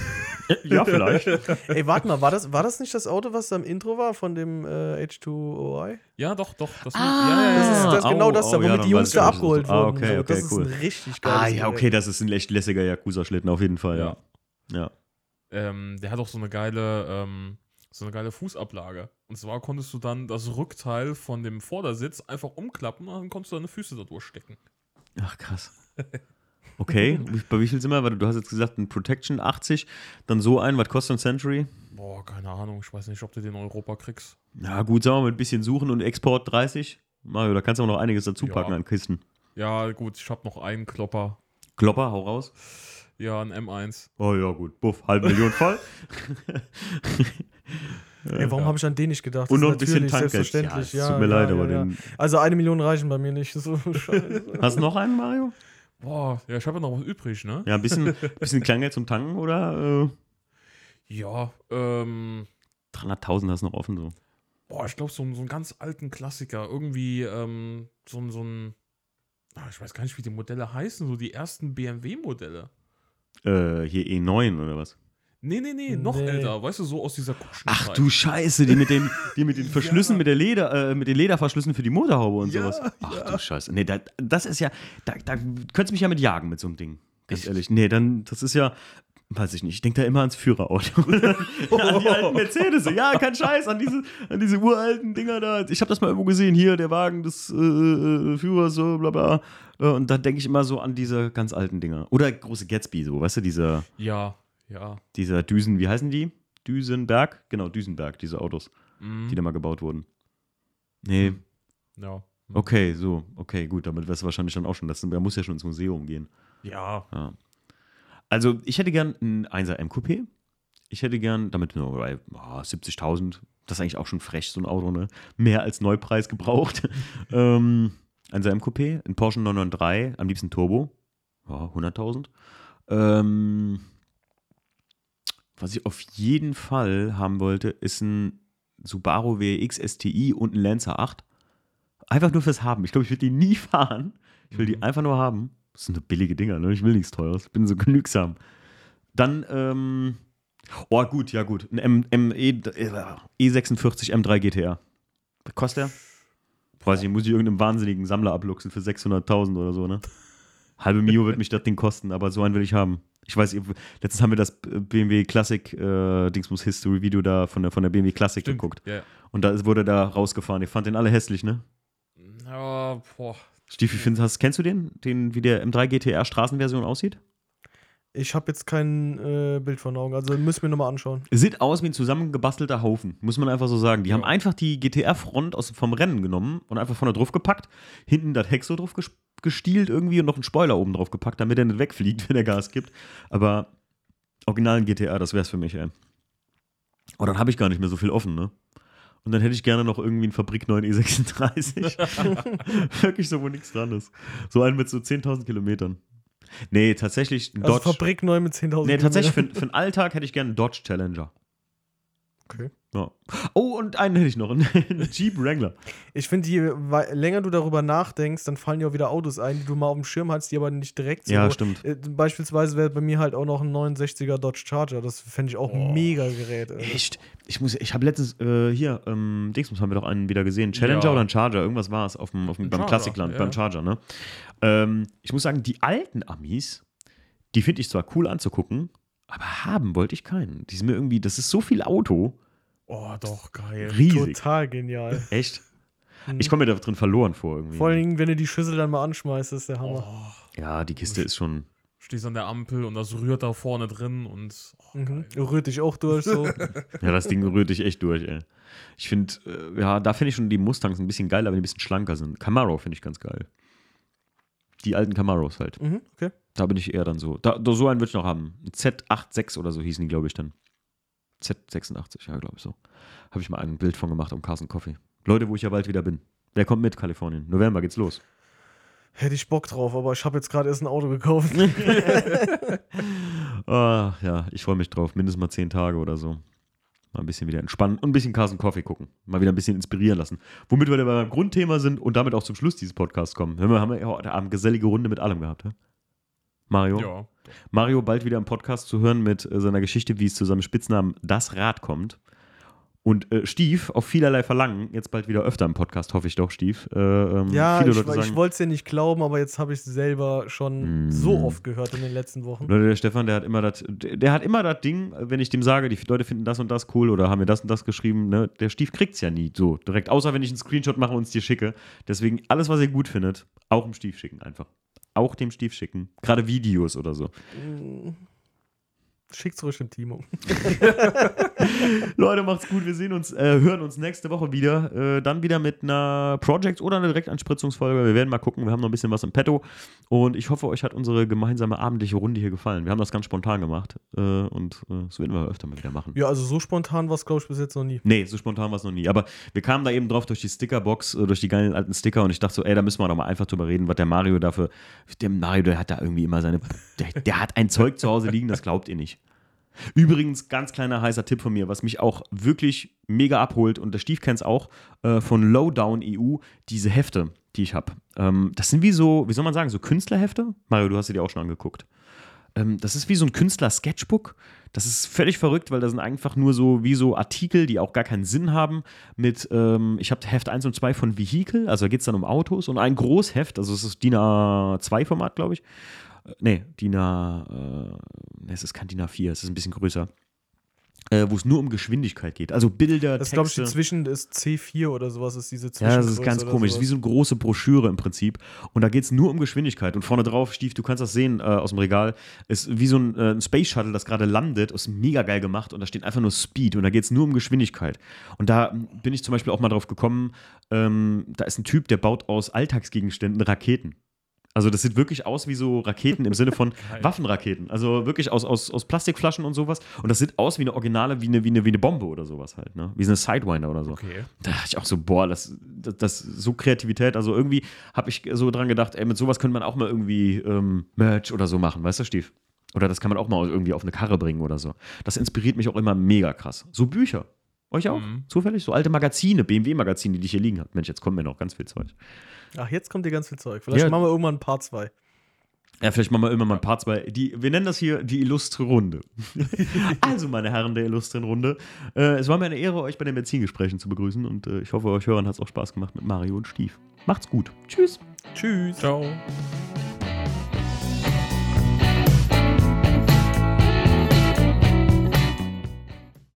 Speaker 1: Ja, vielleicht.
Speaker 2: Ey, warte mal, war das, war das nicht das Auto, was da im Intro war von dem äh, H2OI?
Speaker 3: ja, doch, doch. Das
Speaker 1: Ah,
Speaker 2: Das ist, das ist genau
Speaker 1: au,
Speaker 2: das da, womit
Speaker 1: ja,
Speaker 2: die Jungs da abgeholt
Speaker 1: ist. Ah,
Speaker 2: wurden.
Speaker 1: okay,
Speaker 2: so.
Speaker 1: okay,
Speaker 2: das ist
Speaker 1: cool.
Speaker 2: ein richtig geiles
Speaker 1: Ah, ja, okay, das ist ein echt lässiger Yakuza-Schlitten, auf jeden Fall, ja. Ja.
Speaker 3: ähm, der hat auch so eine geile, ähm, so eine geile Fußablage. Und zwar konntest du dann das Rückteil von dem Vordersitz einfach umklappen und dann konntest du deine Füße da durchstecken.
Speaker 1: Ach, krass. Okay, bei wie viel sind wir? Weil du hast jetzt gesagt, ein Protection 80, dann so ein, was kostet ein Century?
Speaker 3: Boah, keine Ahnung, ich weiß nicht, ob du den in Europa kriegst.
Speaker 1: Ja, gut, sagen wir mal, mit ein bisschen suchen und Export 30. Mario, da kannst du auch noch einiges dazu packen
Speaker 3: Ja.
Speaker 1: an Kisten.
Speaker 3: Ja, gut, ich habe noch einen Klopper.
Speaker 1: Klopper, hau raus.
Speaker 3: Ja, ein M1.
Speaker 1: Oh ja, gut. Buff, halbe Million voll.
Speaker 2: Ey, warum habe ich an den nicht gedacht?
Speaker 1: Und
Speaker 2: Das
Speaker 1: noch
Speaker 2: ist
Speaker 1: ein bisschen Tankgeld.
Speaker 2: Selbstverständlich,
Speaker 1: Ja,
Speaker 2: ja.
Speaker 1: es tut mir
Speaker 2: ja,
Speaker 1: leid,
Speaker 2: ja,
Speaker 1: aber
Speaker 2: ja.
Speaker 1: den.
Speaker 2: Also eine Million reichen bei mir nicht. So scheiße.
Speaker 1: Hast du noch einen, Mario?
Speaker 3: Boah, ja, ich habe ja noch was übrig, ne?
Speaker 1: Ja, ein bisschen, bisschen Kleingeld zum Tanken oder äh,
Speaker 3: Ja, ähm,
Speaker 1: 300.000 hast du noch offen so.
Speaker 3: boah, ich glaube, so, einen- so einen ganz alten Klassiker. Irgendwie, ähm, so, ein- so ein, ah, ich weiß gar nicht, wie die Modelle heißen, so die ersten BMW-Modelle.
Speaker 1: Äh, hier E9 oder was?
Speaker 3: Nee, nee, nee, noch
Speaker 2: Nee.
Speaker 3: älter, weißt du, so aus dieser Kutschenzeit.
Speaker 1: Ach du Scheiße, die mit den, die mit den Verschlüssen, mit der Leder, äh, mit den Lederverschlüssen für die Motorhaube und
Speaker 3: Ja,
Speaker 1: sowas. Ach du Scheiße. Nee, da, das ist ja, da, da könntest du mich ja mit jagen mit so einem Ding. Ganz ehrlich. Nee, dann, das ist ja, weiß ich nicht, ich denke da immer ans Führerauto. an die alten Mercedes. Ja, kein Scheiß, an diese, an diese uralten Dinger da. Ich habe das mal irgendwo gesehen, hier, der Wagen des äh, äh, Führers, so, bla bla. Äh, Und da denke ich immer so an diese ganz alten Dinger. Oder große Gatsby, so, weißt du, dieser,
Speaker 3: Ja, ja.
Speaker 1: dieser Düsen, wie heißen die? Düsenberg? Genau, Düsenberg, diese Autos,
Speaker 3: Mhm.
Speaker 1: die da mal gebaut wurden. Nee,
Speaker 3: ja.
Speaker 1: okay, so, okay, gut, damit wärst du wahrscheinlich dann auch schon. Das, da muss ja schon ins Museum gehen.
Speaker 3: Ja.
Speaker 1: Ja. Also, ich hätte gern ein 1er M-Coupé. Ich hätte gern, damit nur bei ah, 70.000, das ist eigentlich auch schon frech, so ein Auto, ne? Mehr als Neupreis gebraucht. ähm, 1er M-Coupé, ein Porsche 993, am liebsten Turbo. Ja, 100.000. Ähm, was ich auf jeden Fall haben wollte, ist ein Subaru WX STI und ein Lancer 8. Einfach nur fürs Haben. Ich glaube, ich würde die nie fahren. Ich will die
Speaker 3: Mhm.
Speaker 1: einfach nur haben. Das sind so billige Dinger, ne? Ich will nichts Teures. Ich bin so genügsam. Dann, ähm, oh, gut, ja, gut. Ein M, M, e, äh, E46 M3 GTR. Was kostet der? Weiß ich, muss ich irgendeinem wahnsinnigen Sammler abluchsen für 600.000 oder so, ne? Halbe Mio wird mich das Ding kosten, aber so einen will ich haben. Ich weiß, ihr- letztens haben wir das BMW Classic äh, Dingsmus History Video da von der, von der BMW Classic
Speaker 3: Stimmt.
Speaker 1: geguckt.
Speaker 3: Ja.
Speaker 1: Und da wurde da rausgefahren. Ich fand den alle hässlich, ne?
Speaker 3: ja, boah.
Speaker 1: Stief, wie findest, hast, kennst du den, den, wie der M3 GTR Straßenversion aussieht?
Speaker 2: Ich habe jetzt kein äh, Bild von Augen, also müssen wir nochmal anschauen.
Speaker 1: Sieht aus wie ein zusammengebastelter Haufen, muss man einfach so sagen. Die haben
Speaker 3: Ja.
Speaker 1: einfach die GTR-Front aus- vom Rennen genommen und einfach vorne drauf gepackt, hinten das Heck so drauf gestielt irgendwie und noch einen Spoiler oben drauf gepackt, damit er nicht wegfliegt, wenn er Gas gibt. Aber originalen GTR, das wär's für mich, ey. Und dann habe ich gar nicht mehr so viel offen, ne? Und dann hätte ich gerne noch irgendwie einen Fabrik 9 E36. Wirklich so, wo nichts dran ist. So einen mit so 10.000 Kilometern. Nee, tatsächlich ein
Speaker 2: Also
Speaker 1: Dodge.
Speaker 2: Fabrik neu mit 10.000
Speaker 1: Nee, tatsächlich für,
Speaker 2: Kilometern.
Speaker 1: für den Alltag hätte ich gerne einen Dodge Challenger.
Speaker 2: Okay.
Speaker 1: Ja. Oh, und einen hätte ich noch, einen Jeep Wrangler.
Speaker 2: Ich finde, je länger du darüber nachdenkst, dann fallen dir auch wieder Autos ein, die du mal auf dem Schirm hast, die aber nicht direkt so.
Speaker 1: Ja, stimmt.
Speaker 2: Äh, beispielsweise wäre bei mir halt auch noch ein 69er Dodge Charger. Das fände ich auch ein
Speaker 3: Oh.
Speaker 2: mega Gerät. ey.
Speaker 1: Echt? Ich muss, ich habe letztens äh, hier, ähm, Dingsmus haben wir doch einen wieder gesehen. Challenger
Speaker 3: Ja.
Speaker 1: oder ein Charger? Irgendwas war es auf dem, auf dem,
Speaker 3: Ein
Speaker 1: beim
Speaker 3: Charger,
Speaker 1: Klassikland,
Speaker 3: ja.
Speaker 1: beim Charger, ne? Ähm, ich muss sagen, die alten Amis, die finde ich zwar cool anzugucken, aber haben wollte ich keinen. Die sind mir irgendwie, das ist so viel Auto.
Speaker 3: Oh, doch, geil.
Speaker 1: Riesig.
Speaker 2: Total genial.
Speaker 1: Echt?
Speaker 2: Mhm.
Speaker 1: Ich komme mir da drin verloren vor irgendwie.
Speaker 2: Vor allen Dingen, wenn du die Schüssel dann mal anschmeißt, ist der Hammer.
Speaker 3: Oh,
Speaker 1: ja, die Kiste ist schon.
Speaker 3: stehst an der Ampel und das rührt da vorne drin und. Oh,
Speaker 2: Mhm. Rührt dich auch durch so.
Speaker 1: Ja, das Ding rührt dich echt durch, ey. Ich finde, äh, ja, da finde ich schon die Mustangs ein bisschen geiler, wenn die ein bisschen schlanker sind. Camaro finde ich ganz geil. Die alten Camaros halt.
Speaker 2: mhm, okay.
Speaker 1: Da bin ich eher dann so. Da, so einen würde ich noch haben. Ein Z86 oder so hießen die, glaube ich, dann. Z86, ja, glaube ich so. Habe ich mal ein Bild von gemacht am Carson Coffee. Leute, wo ich ja bald wieder bin. Wer kommt mit, Kalifornien? November geht's los.
Speaker 2: Hätte ich Bock drauf, aber ich habe jetzt gerade erst ein Auto gekauft.
Speaker 1: Ah, ja, ich freue mich drauf. Mindestens mal zehn Tage oder so. Mal ein bisschen wieder entspannen und ein bisschen Carson Coffee gucken. Mal wieder ein bisschen inspirieren lassen. Womit wir dann beim Grundthema sind und damit auch zum Schluss dieses Podcasts kommen. Wir haben ja heute Abend gesellige Runde mit allem gehabt, ja? Mario?
Speaker 3: Ja.
Speaker 1: Mario bald wieder im Podcast zu hören mit äh, seiner Geschichte, wie es zu seinem Spitznamen Das Rad kommt. Und äh, Stief, auf vielerlei Verlangen, jetzt bald wieder öfter im Podcast, hoffe ich doch, Stief. Äh, ähm,
Speaker 2: Ja,
Speaker 1: viele
Speaker 2: ich, ich wollte es dir nicht glauben, aber jetzt habe ich es selber schon
Speaker 1: Mm.
Speaker 2: so oft gehört in den letzten Wochen.
Speaker 1: Leute, der Stefan, der hat immer das, der hat immer das Ding, wenn ich dem sage, die Leute finden das und das cool oder haben mir das und das geschrieben, ne, der Stief kriegt's ja nie so direkt, außer wenn ich einen Screenshot mache und es dir schicke. Deswegen alles, was ihr gut findet, auch dem Stief schicken einfach. Auch dem Stief schicken. Gerade Videos oder so.
Speaker 2: Schickt's ruhig dem Timo.
Speaker 1: Leute, macht's gut. Wir sehen uns, äh, hören uns nächste Woche wieder. Äh, dann wieder mit einer Project oder einer Direktanspritzungsfolge. Wir werden mal gucken. Wir haben noch ein bisschen was im Petto. Und ich hoffe, euch hat unsere gemeinsame abendliche Runde hier gefallen. Wir haben das ganz spontan gemacht. Äh, und äh, das werden wir öfter mal wieder machen.
Speaker 2: Ja, also so spontan war es, glaube ich, bis jetzt noch nie.
Speaker 1: Nee, so spontan war es noch nie. Aber wir kamen da eben drauf durch die Stickerbox, äh, durch die geilen alten Sticker und ich dachte so, ey, da müssen wir doch mal einfach drüber reden, was der Mario dafür. Der Mario, der hat da irgendwie immer seine. Der, der hat ein Zeug zu Hause liegen, das glaubt ihr nicht. Übrigens, ganz kleiner heißer Tipp von mir, was mich auch wirklich mega abholt, und der Stief kennt es auch, äh, von Lowdown EU, diese Hefte, die ich habe. Ähm, das sind wie so, wie soll man sagen, so Künstlerhefte? Mario, du hast sie dir auch schon angeguckt. Ähm, das ist wie so ein Künstler-Sketchbook. Das ist völlig verrückt, weil da sind einfach nur so wie so Artikel, die auch gar keinen Sinn haben. Mit, ähm, ich habe Heft 1 und 2 von Vehicle, also da geht es dann um Autos und ein Großheft, also es ist DIN A2-Format, glaube ich. Nee, DIN A, äh, es ist kein DIN A4, es ist ein bisschen größer. Äh, wo es nur um Geschwindigkeit geht. Also Bilder,
Speaker 2: Das ist, glaube ich,
Speaker 1: Texte.
Speaker 2: zwischen ist C4 oder sowas, ist diese
Speaker 1: Ja,
Speaker 2: Zwischengröße.
Speaker 1: das ist ganz komisch. Das ist wie
Speaker 2: sowas.
Speaker 1: so eine große Broschüre im Prinzip. Und da geht es nur um Geschwindigkeit. Und vorne drauf, Stief, du kannst das sehen äh, aus dem Regal, ist wie so ein, äh, ein Space Shuttle, das gerade landet. Ist mega geil gemacht. Und da steht einfach nur Speed. Und da geht es nur um Geschwindigkeit. Und da bin ich zum Beispiel auch mal drauf gekommen, ähm, da ist ein Typ, der baut aus Alltagsgegenständen Raketen. Also das sieht wirklich aus wie so Raketen im Sinne von. Waffenraketen. Also wirklich aus, aus, aus Plastikflaschen und sowas. Und das sieht aus wie eine Originale, wie eine, wie eine, wie eine Bombe oder sowas halt. Ne? Wie so eine Sidewinder oder so.
Speaker 3: Okay.
Speaker 1: Da dachte ich auch so, boah, das, das, das so Kreativität. Also irgendwie habe ich so dran gedacht, ey, mit sowas könnte man auch mal irgendwie ähm, Merch oder so machen, weißt du, Stief? Oder das kann man auch mal irgendwie auf eine Karre bringen oder so. Das inspiriert mich auch immer mega krass. So Bücher. Euch auch?
Speaker 3: Mhm.
Speaker 1: Zufällig? So alte Magazine, BMW-Magazine, die ich hier liegen habe. Mensch, jetzt kommt mir noch ganz viel Zeug.
Speaker 2: Ach, jetzt kommt dir ganz viel Zeug. Vielleicht
Speaker 1: Ja.
Speaker 2: machen wir irgendwann ein Part 2.
Speaker 1: Ja, vielleicht machen wir immer mal ein paar zwei. Die, wir nennen das hier die illustre Runde. also, meine Herren der illustren Runde, äh, es war mir eine Ehre, euch bei den Benzingesprächen zu begrüßen und äh, ich hoffe, euch Hörern hat es auch Spaß gemacht mit Mario und Stief. Macht's gut. Tschüss.
Speaker 2: Tschüss.
Speaker 3: Ciao.